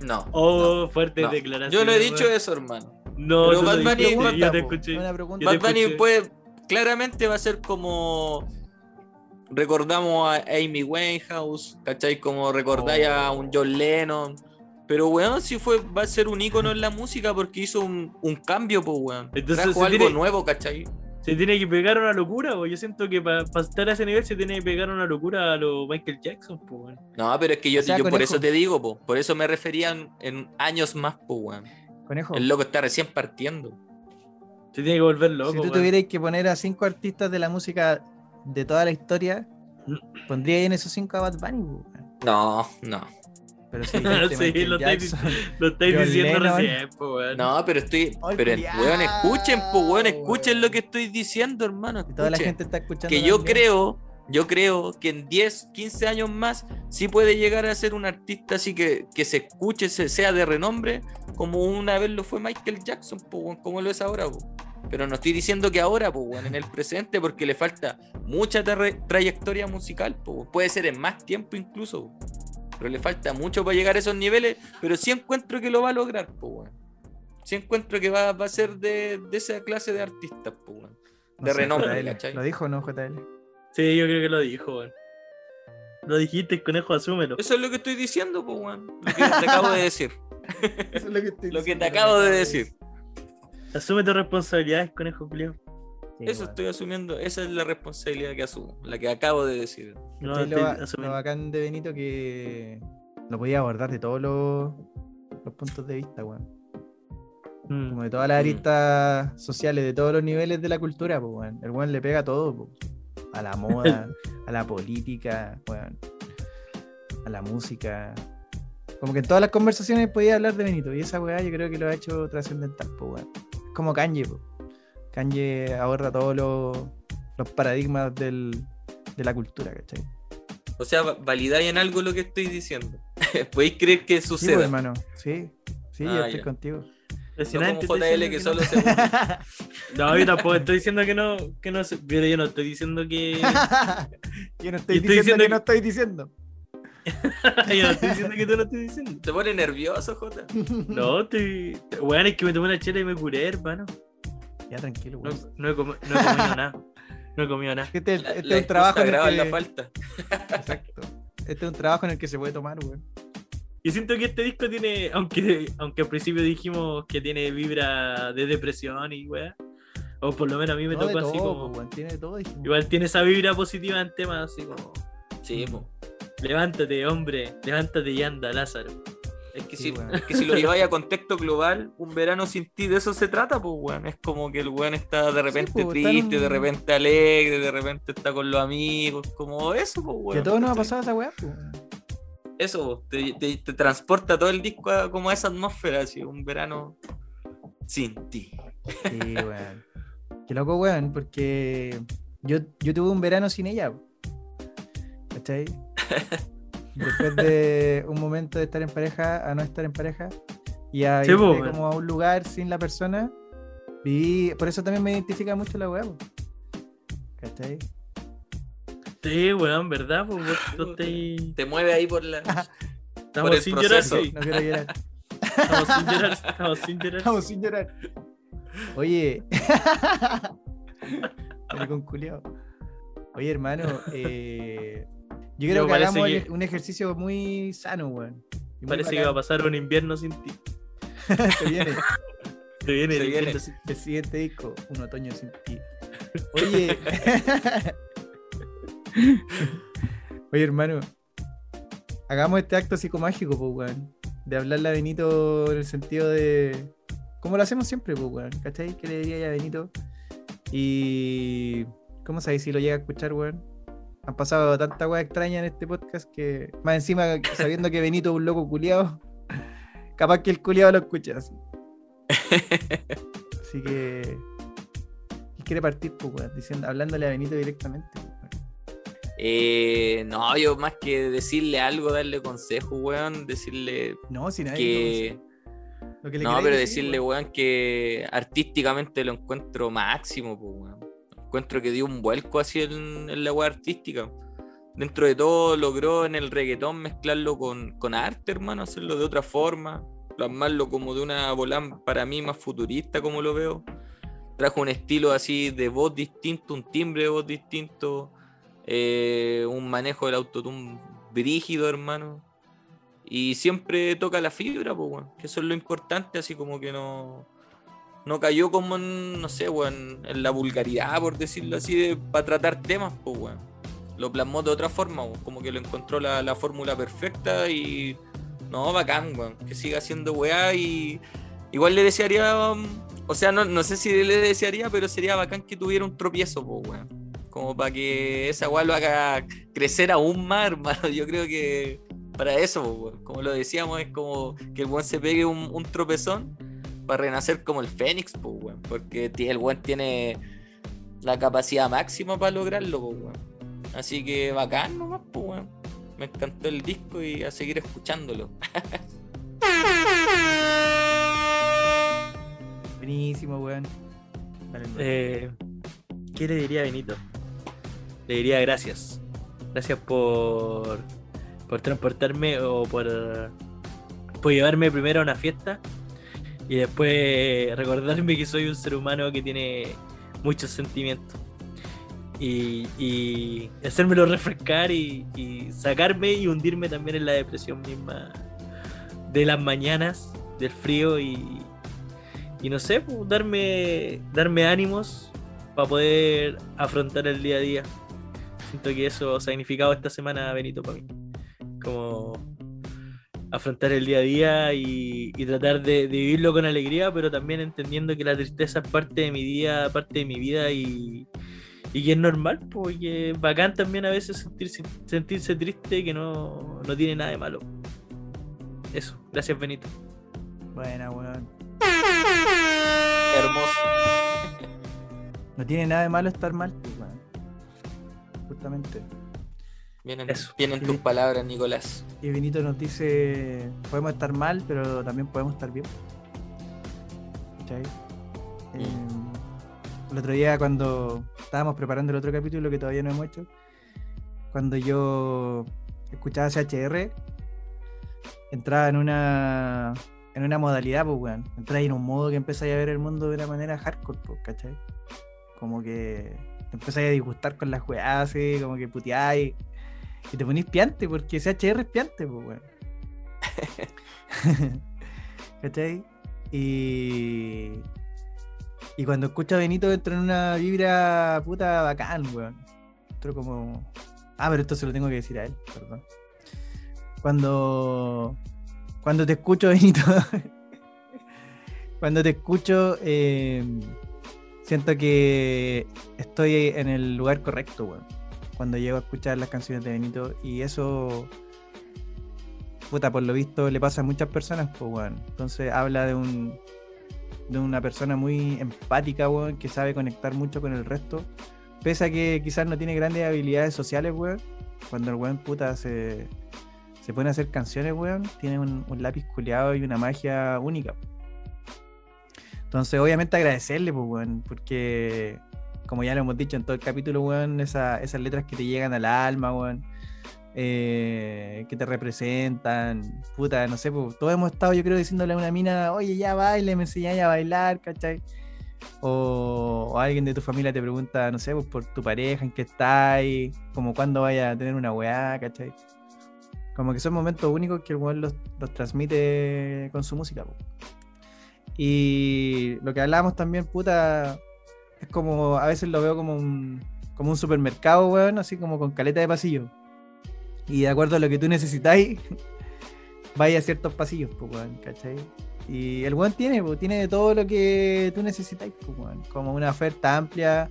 No. Oh, fuerte no. declaración. Yo no he dicho eso, hermano. No, Pero Bad Bunny dijiste, es yo te escuché. Una pregunta. Yo te Bad Bunny escuché. puede, claramente va a ser como recordamos a Amy Winehouse, ¿cachai? Como recordáis a un John Lennon. Pero weón, sí fue, va a ser un ícono en la música porque hizo un, un cambio, pues weón. Entonces, Trajo algo tiene- nuevo, ¿cachai? Se tiene que pegar una locura, o yo siento que para estar a ese nivel se tiene que pegar una locura a lo Michael Jackson, pues, weón. No, pero es que yo, O sea, yo por eso te digo, po, por eso me referían en años más, pues weón. Conejo, El loco está recién partiendo. Se tiene que volver loco. si tú weón. tuvieras que poner a cinco artistas de la música de toda la historia, pondría en esos cinco a Bad Bunny, po, weón. No, no. Pero Sí, lo estáis Jackson, Lo estáis John diciendo Lennon. recién, weón. No, pero estoy. Ay, pero culiao, weón, escuchen, pues weón, escuchen weón. lo que estoy diciendo, hermano. toda la gente está escuchando. que yo también. creo, yo creo que en 10, 15 años más sí puede llegar a ser un artista así que, que se escuche, se, sea de renombre, como una vez lo fue Michael Jackson, po, weón, como lo es ahora. po. Pero no estoy diciendo que ahora, po, weón, en el presente, porque le falta mucha tra- trayectoria musical. po, puede ser en más tiempo incluso. po. Pero le falta mucho para llegar a esos niveles, pero sí encuentro que lo va a lograr. Po, weón. Sí encuentro que va, va a ser de, de esa clase de artistas. Po, weón. No de sé, renombre. ¿Lo dijo o no, JL? Sí, yo creo que lo dijo, weón. Lo dijiste, conejo, asúmelo. Eso es lo que estoy diciendo, pues, weón. Lo que te acabo de decir. Eso es lo que, estoy Lo que te acabo de decir. Asume tus responsabilidades, conejo Julio. Sí, Eso estoy asumiendo. Esa es la responsabilidad que asumo. La que acabo de decir. No, ¿Cachai lo, lo bacán de Benito que lo podía abordar de todos los, los puntos de vista, weón. Mm. Como de todas las Mm. aristas sociales, de todos los niveles de la cultura, pues, weón. El weón le pega a todo, po. A la moda, a la política, weón. A la música. Como que en todas las conversaciones podía hablar de Benito. Y esa weá yo creo que lo ha hecho trascendental, pues, weón. Es como Kanye, po. Kanye aborda todos los, los paradigmas del, de la cultura, ¿cachai? O sea, va- validáis en algo lo que estoy diciendo. ¿Podéis creer que Sí, pues, suceda? hermano. Sí, sí, yo Ah, estoy ya. contigo. no como estoy JL que diciendo solo no. se No, yo tampoco estoy diciendo que no, que no se- Pero yo no estoy diciendo que. yo no estoy, Yo estoy diciendo, diciendo que que- no estoy diciendo. yo no estoy diciendo que tú lo estés diciendo. te pone nervioso, Jota. No, estoy. Bueno, es que me tomé una chela y me curé, hermano. Ya tranquilo, No, weón. no he, comi- no he comido nada. No he comido nada. Este, La, este la es un trabajo en el que... la falta. Exacto. Este es un trabajo en el que se puede tomar, weón. Yo siento que este disco tiene, aunque, aunque al principio dijimos que tiene vibra de depresión y weá, o por lo menos a mí me No, tocó así todo, como. Tiene todo. Igual tiene esa vibra positiva en temas así como. Sí, po. Levántate, hombre, levántate y anda, Lázaro. Es que, Sí, si, es que si lo lleváis a contexto global, un verano sin ti, de eso se trata, pues, weón. Es como que el weón está de repente pues, triste, un- de repente alegre, de repente está con los amigos, como eso, pues, weón. Que a todos nos ha pasado esa weá, weón. Eso, te, te- te transporta todo el disco a, como a esa atmósfera, así, un verano sin ti. Sí, weón. Qué loco, weón, porque yo, yo tuve un verano sin ella. ¿Cachai? Después de un momento de estar en pareja a no estar en pareja y a Sí, irte po, weón. como a un lugar sin la persona, viví, por eso también me identifica mucho la weá. ¿Cachai? Sí, weón, ¿verdad? Pues estáis- Te mueve ahí por la. Estamos el sin llorar, proceso. sí. No quiero llorar. Estamos sin llorar, estamos sin llorar. Estamos sin llorar. Oye. Culiao. Oye, hermano. eh, yo creo Yo que hagamos que- un ejercicio muy sano, weón. Muy Parece que va a pasar un invierno sin ti. Se viene. Se viene Se el viene. invierno sin El siguiente disco, Un otoño sin ti. Oye. Oye, hermano. Hagamos este acto psicomágico, pues, weón. De hablarle a Benito en el sentido de. Como lo hacemos siempre, pues, weón. ¿Cachai? ¿Qué le diría a Benito? Y. ¿Cómo sabéis si lo llega a escuchar, weón? Han pasado tanta weá extraña en este podcast que. Más encima, sabiendo que Benito es un loco culiado. Capaz que el culiado lo escuche así. Así que. quiere partir, pues, weón? Diciendo, hablándole a Benito directamente. Eh, no, yo más que decirle algo, darle consejo, weón, decirle No, si nadie. que... lo que le No, pero decir, decirle, weón. weón, que artísticamente lo encuentro máximo, pues, weón. Encuentro que dio un vuelco así en, en la weá artística. Dentro de todo logró en el reggaetón mezclarlo con, con arte, hermano, hacerlo de otra forma, plasmarlo como de una volán para mí más futurista, como lo veo. Trajo un estilo así de voz distinto, un timbre de voz distinto, eh, un manejo del autotune brígido, hermano. Y siempre toca la fibra, pues, weón. Que eso es lo importante, así como que no. No cayó como en, no sé, weón, en la vulgaridad, por decirlo así, para tratar temas, pues, weón. Lo plasmó de otra forma. Como que lo encontró la, la fórmula perfecta y. No, bacán, weón. Que siga haciendo weá y. Igual le desearía. um, O sea, no, no sé si le desearía, pero sería bacán que tuviera un tropiezo, pues, weón. Como para que esa weá lo haga crecer aún más, hermano. Yo creo que para eso, weón. como lo decíamos, es como que el weón se pegue un tropezón para renacer como el Fénix, po, weón. porque el weón tiene la capacidad máxima para lograrlo, po, weón. así que bacán nomás, po, weón. me encantó el disco y a seguir escuchándolo. Buenísimo, weón. Weón. Eh, ¿Qué le diría a Benito? Le diría gracias. Gracias por, por transportarme o por, por llevarme primero a una fiesta y después recordarme que soy un ser humano que tiene muchos sentimientos. Y, y hacérmelo refrescar y, y sacarme y hundirme también en la depresión misma de las mañanas, del frío y, y no sé, pues, darme, darme ánimos para poder afrontar el día a día. Siento que eso ha significado esta semana, Benito, para mí. Afrontar el día a día y, y tratar de, de vivirlo con alegría, pero también entendiendo que la tristeza es parte de mi día, parte de mi vida y, y que es normal, porque es bacán también a veces sentirse, sentirse triste que no, no tiene nada de malo. Eso, gracias Benito. Buena, weón. Hermoso. No tiene nada de malo estar mal, pues, weón. Justamente. Vienen, Eso. vienen tus palabras, Nicolás. Y Benito nos dice, podemos estar mal, pero también podemos estar bien. ¿Cachai? Eh, el otro día cuando estábamos preparando el otro capítulo que todavía no hemos hecho, cuando yo escuchaba CHR, entraba en una en una modalidad, pues weón. Entraba en un modo que empezáis a ver el mundo de una manera hardcore, pues, ¿cachai? Como que te empezáis a disgustar con las weas, así, como que puteáis. Y te ponís piante, porque CHR es piante, pues, weón. ¿Cachai? Y. Y cuando escucho a Benito entro en una vibra puta bacán, weón. Entro como. Ah, pero esto se lo tengo que decir a él, perdón. Cuando. Cuando te escucho, Benito. cuando te escucho, eh, siento que estoy en el lugar correcto, weón. Cuando llego a escuchar las canciones de Benito. Y eso. Puta, por lo visto le pasa a muchas personas, pues, weón. Entonces habla de un. De una persona muy empática, weón, que sabe conectar mucho con el resto. Pese a que quizás no tiene grandes habilidades sociales, weón. Cuando el weón puta se, se pone a hacer canciones, weón, tiene un, un lápiz culeado y una magia única. Entonces, obviamente agradecerle, pues, weón, porque como ya lo hemos dicho en todo el capítulo, weón, esa- esas letras que te llegan al alma, weón, eh, que te representan, puta, no sé, pues, todos hemos estado, yo creo, diciéndole a una mina, oye, ya baile, me enseñáis a bailar, ¿cachai? O, alguien de tu familia te pregunta, no sé, pues, por tu pareja, en qué estáis, como cuándo vaya a tener una weá, ¿cachai? Como que son momentos únicos que el weón los, transmite con su música. Y lo que hablábamos también, puta, como, a veces lo veo como un, como un supermercado, weón, así como con caleta de pasillo. Y de acuerdo a lo que tú necesitáis, vaya a ciertos pasillos, pues, weón. Y el weón tiene, pues, tiene todo lo que tú necesitáis. Como una oferta amplia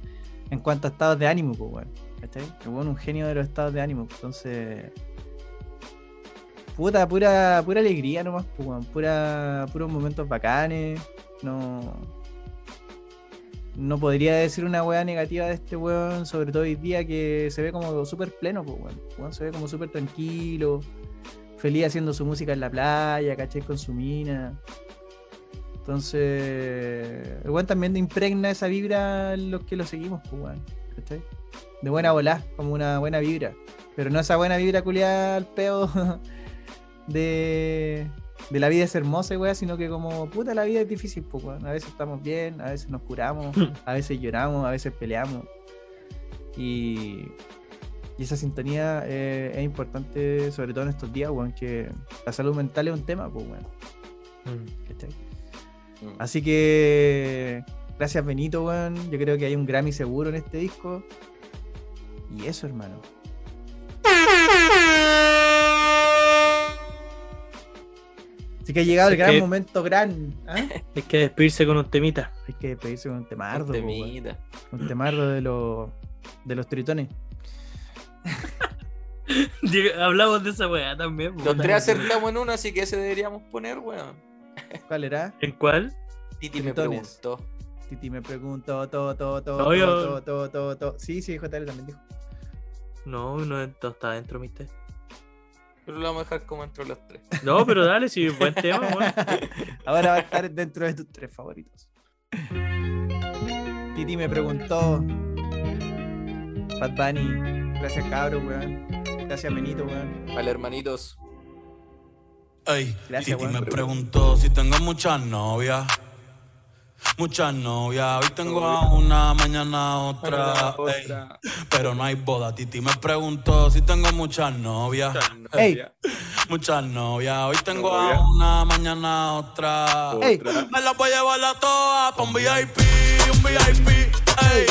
en cuanto a estados de ánimo, pues, weón. ¿Cachai? El weón un genio de los estados de ánimo, entonces. Puta, pura, pura alegría nomás, pues, weón. Pura, puros momentos bacanes. No. No podría decir una weá negativa de este weón, sobre todo hoy día que se ve como súper pleno, pues weón. Se ve como súper tranquilo, feliz haciendo su música en la playa, caché con su mina. Entonces, el weón también impregna esa vibra en los que lo seguimos, pues weón. ¿cachai? De buena volá, como una buena vibra. Pero no esa buena vibra culiada al peo de, de la vida es hermosa, weá, sino que como, puta, la vida es difícil, pues, weón. A veces estamos bien, a veces nos curamos, a veces lloramos, a veces peleamos. Y, y esa sintonía eh, es importante, sobre todo en estos días, weón, que la salud mental es un tema, pues, weón. Mm. Mm. Así que, gracias Benito, weón. Yo creo que hay un Grammy seguro en este disco. Y eso, hermano. Así que ha llegado el gran que- momento gran. ¿ah? Hay que despedirse con un temita. Hay que despedirse con un temardo, weón. Temita. un temardo de los de los tritones. Hablamos de esa weá también. Los tres acertamos en uno, así que ese deberíamos poner, weón. ¿Cuál era? ¿En cuál? Titi me preguntó. Titi me preguntó, todo, todo, todo, todo, todo, todo, todo, todo. Sí, sí, JL también dijo. No, no no está dentro, mister. Pero lo vamos a dejar como entre los tres. No, pero dale, si buen tema, weón. Ahora va a estar dentro de tus tres favoritos. Titi me preguntó. Bad Bunny. Gracias, cabro, weón. Gracias, Benito, weón. Vale, hermanitos. Ey, Gracias, Titi weón. me preguntó si tengo muchas novias. Muchas novias. Hoy tengo a una, mañana otra. ey. pero no hay boda. Titi me preguntó si tengo muchas novias. Ey, Muchas novias. Hoy tengo a una, mañana otra. ey. Me las voy a llevar a todas pa' un VIP, un VIP, ey.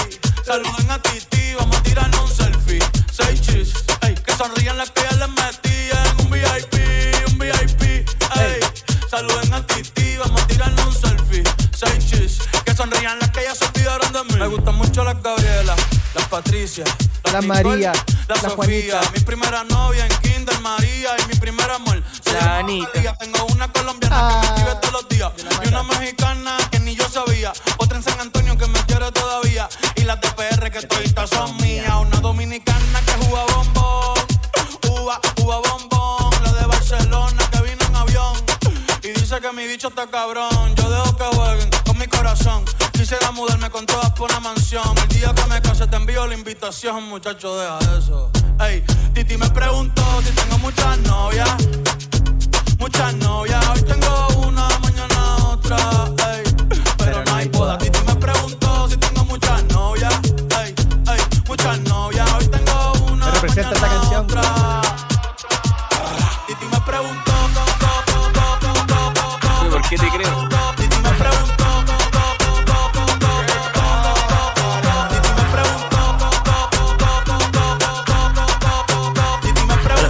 Saluden a Titi, vamos a tirarnos un selfie. Seis chis, ey. Que sonrían las que ya les metían. Un VIP, un VIP, ey. Saluden a Titi, vamos a tirarnos un selfie. Seis chis, que sonrían las que ya se olvidaron de mí. Me gustan mucho las Gabriela, las Patricia, La Nicole, María, la, la Sofía. Juanita. Mi primera novia en Kinder María y mi primer amor. se La llama Anita. María. Tengo una colombiana que me escribe todos los días. Y una mexicana que ni yo sabía. Otra en San Antonio que me quiere todavía. Y las de PR que toditas son mías. Una dominicana que juega bombón. Uva, uva bombón. La de Barcelona que vino en avión. Y dice que mi bicho está cabrón corazón. Quisiera mudarme con todas por una mansión. El día que me case te envío la invitación, muchacho, deja eso. Ey, Titi me preguntó si tengo muchas novias. Muchas novias, hoy tengo una, mañana otra. Ey, pero, no hay boda. Titi me preguntó si tengo muchas novias. Ey, ey, muchas novias, hoy tengo una, mañana esta canción? otra. Titi me preguntó, ¿por qué te creo?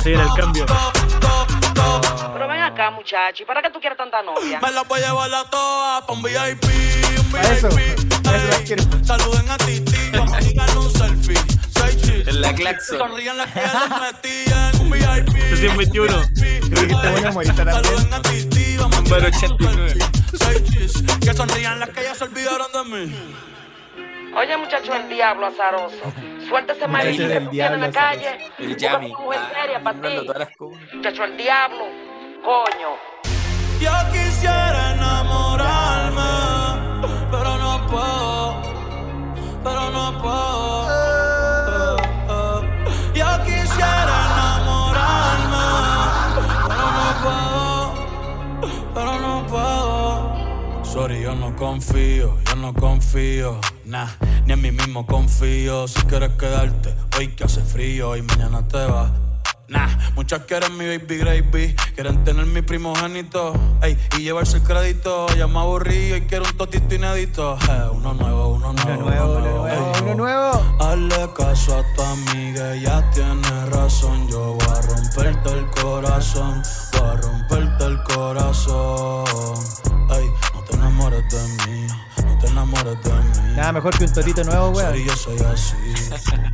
Seguir el cambio. Pero ven acá, muchacho, ¿y para qué tú quieres tanta novia? Me la voy a llevar a todas pa' un VIP, un eso, VIP. eso ey. quiero. Saluden a Titi, vamos a un selfie. Seis chis. En la claxon. Sonrían las que les metían. Un VIP. Recién 21. Creo que está buena humorista también. Saluden a Titi, vamos a Número tirarle un 89. selfie. Seis chis. Que sonrían las que ya se olvidaron de mí. Oye, muchacho, el diablo azaroso. Suelta ese maldito del que en la calle. El Yami. comunas. Muchacho, el diablo. Coño. Yo quisiera enamorarme, pero no puedo, pero no puedo. Yo quisiera enamorarme, pero no puedo, pero no puedo. Sorry, yo no confío, yo no confío, nah, ni en mí mismo confío. Si quieres quedarte, hoy que hace frío y mañana te vas. Nah, muchas quieren mi baby gravy, quieren tener mi primogénito, ey, y llevarse el crédito. Ya me aburrí y quiero un totito inédito. Eh, uno nuevo, uno nuevo, Uno nuevo, uno nuevo, uno nuevo. Hazle caso a tu amiga, ella tiene razón. Yo voy a romperte el corazón, voy a romperte el corazón. Ey, no te enamores de mí, enamores de mí. Nada mejor que un torito nuevo, weón. Yo soy así.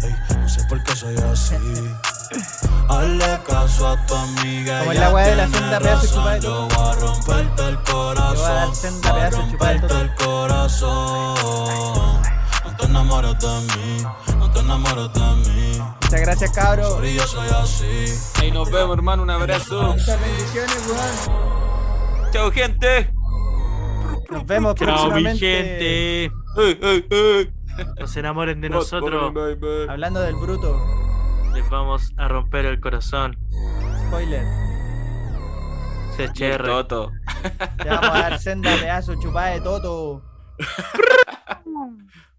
Ey, no sé por qué soy así. Hazle caso a tu amiga. Como la weá de la senda pedazo de razón, chupa de Yo voy a romperte el corazón. Yo voy a dar senda romperte el corazón. No te enamores de mí, no te enamores de mí. Muchas gracias, cabros. Sorry, yo soy así. Ahí nos vemos, hermano. Un abrazo. Muchas bendiciones, weón. Chao, gente. Nos vemos Chao, mi próximamente. gente. Ey, ey, ey. No se enamoren de nosotros. Hablando del bruto. Les vamos a romper el corazón. Spoiler. CHR. Toto. Te vamos a dar senda pedazo chupada de toto.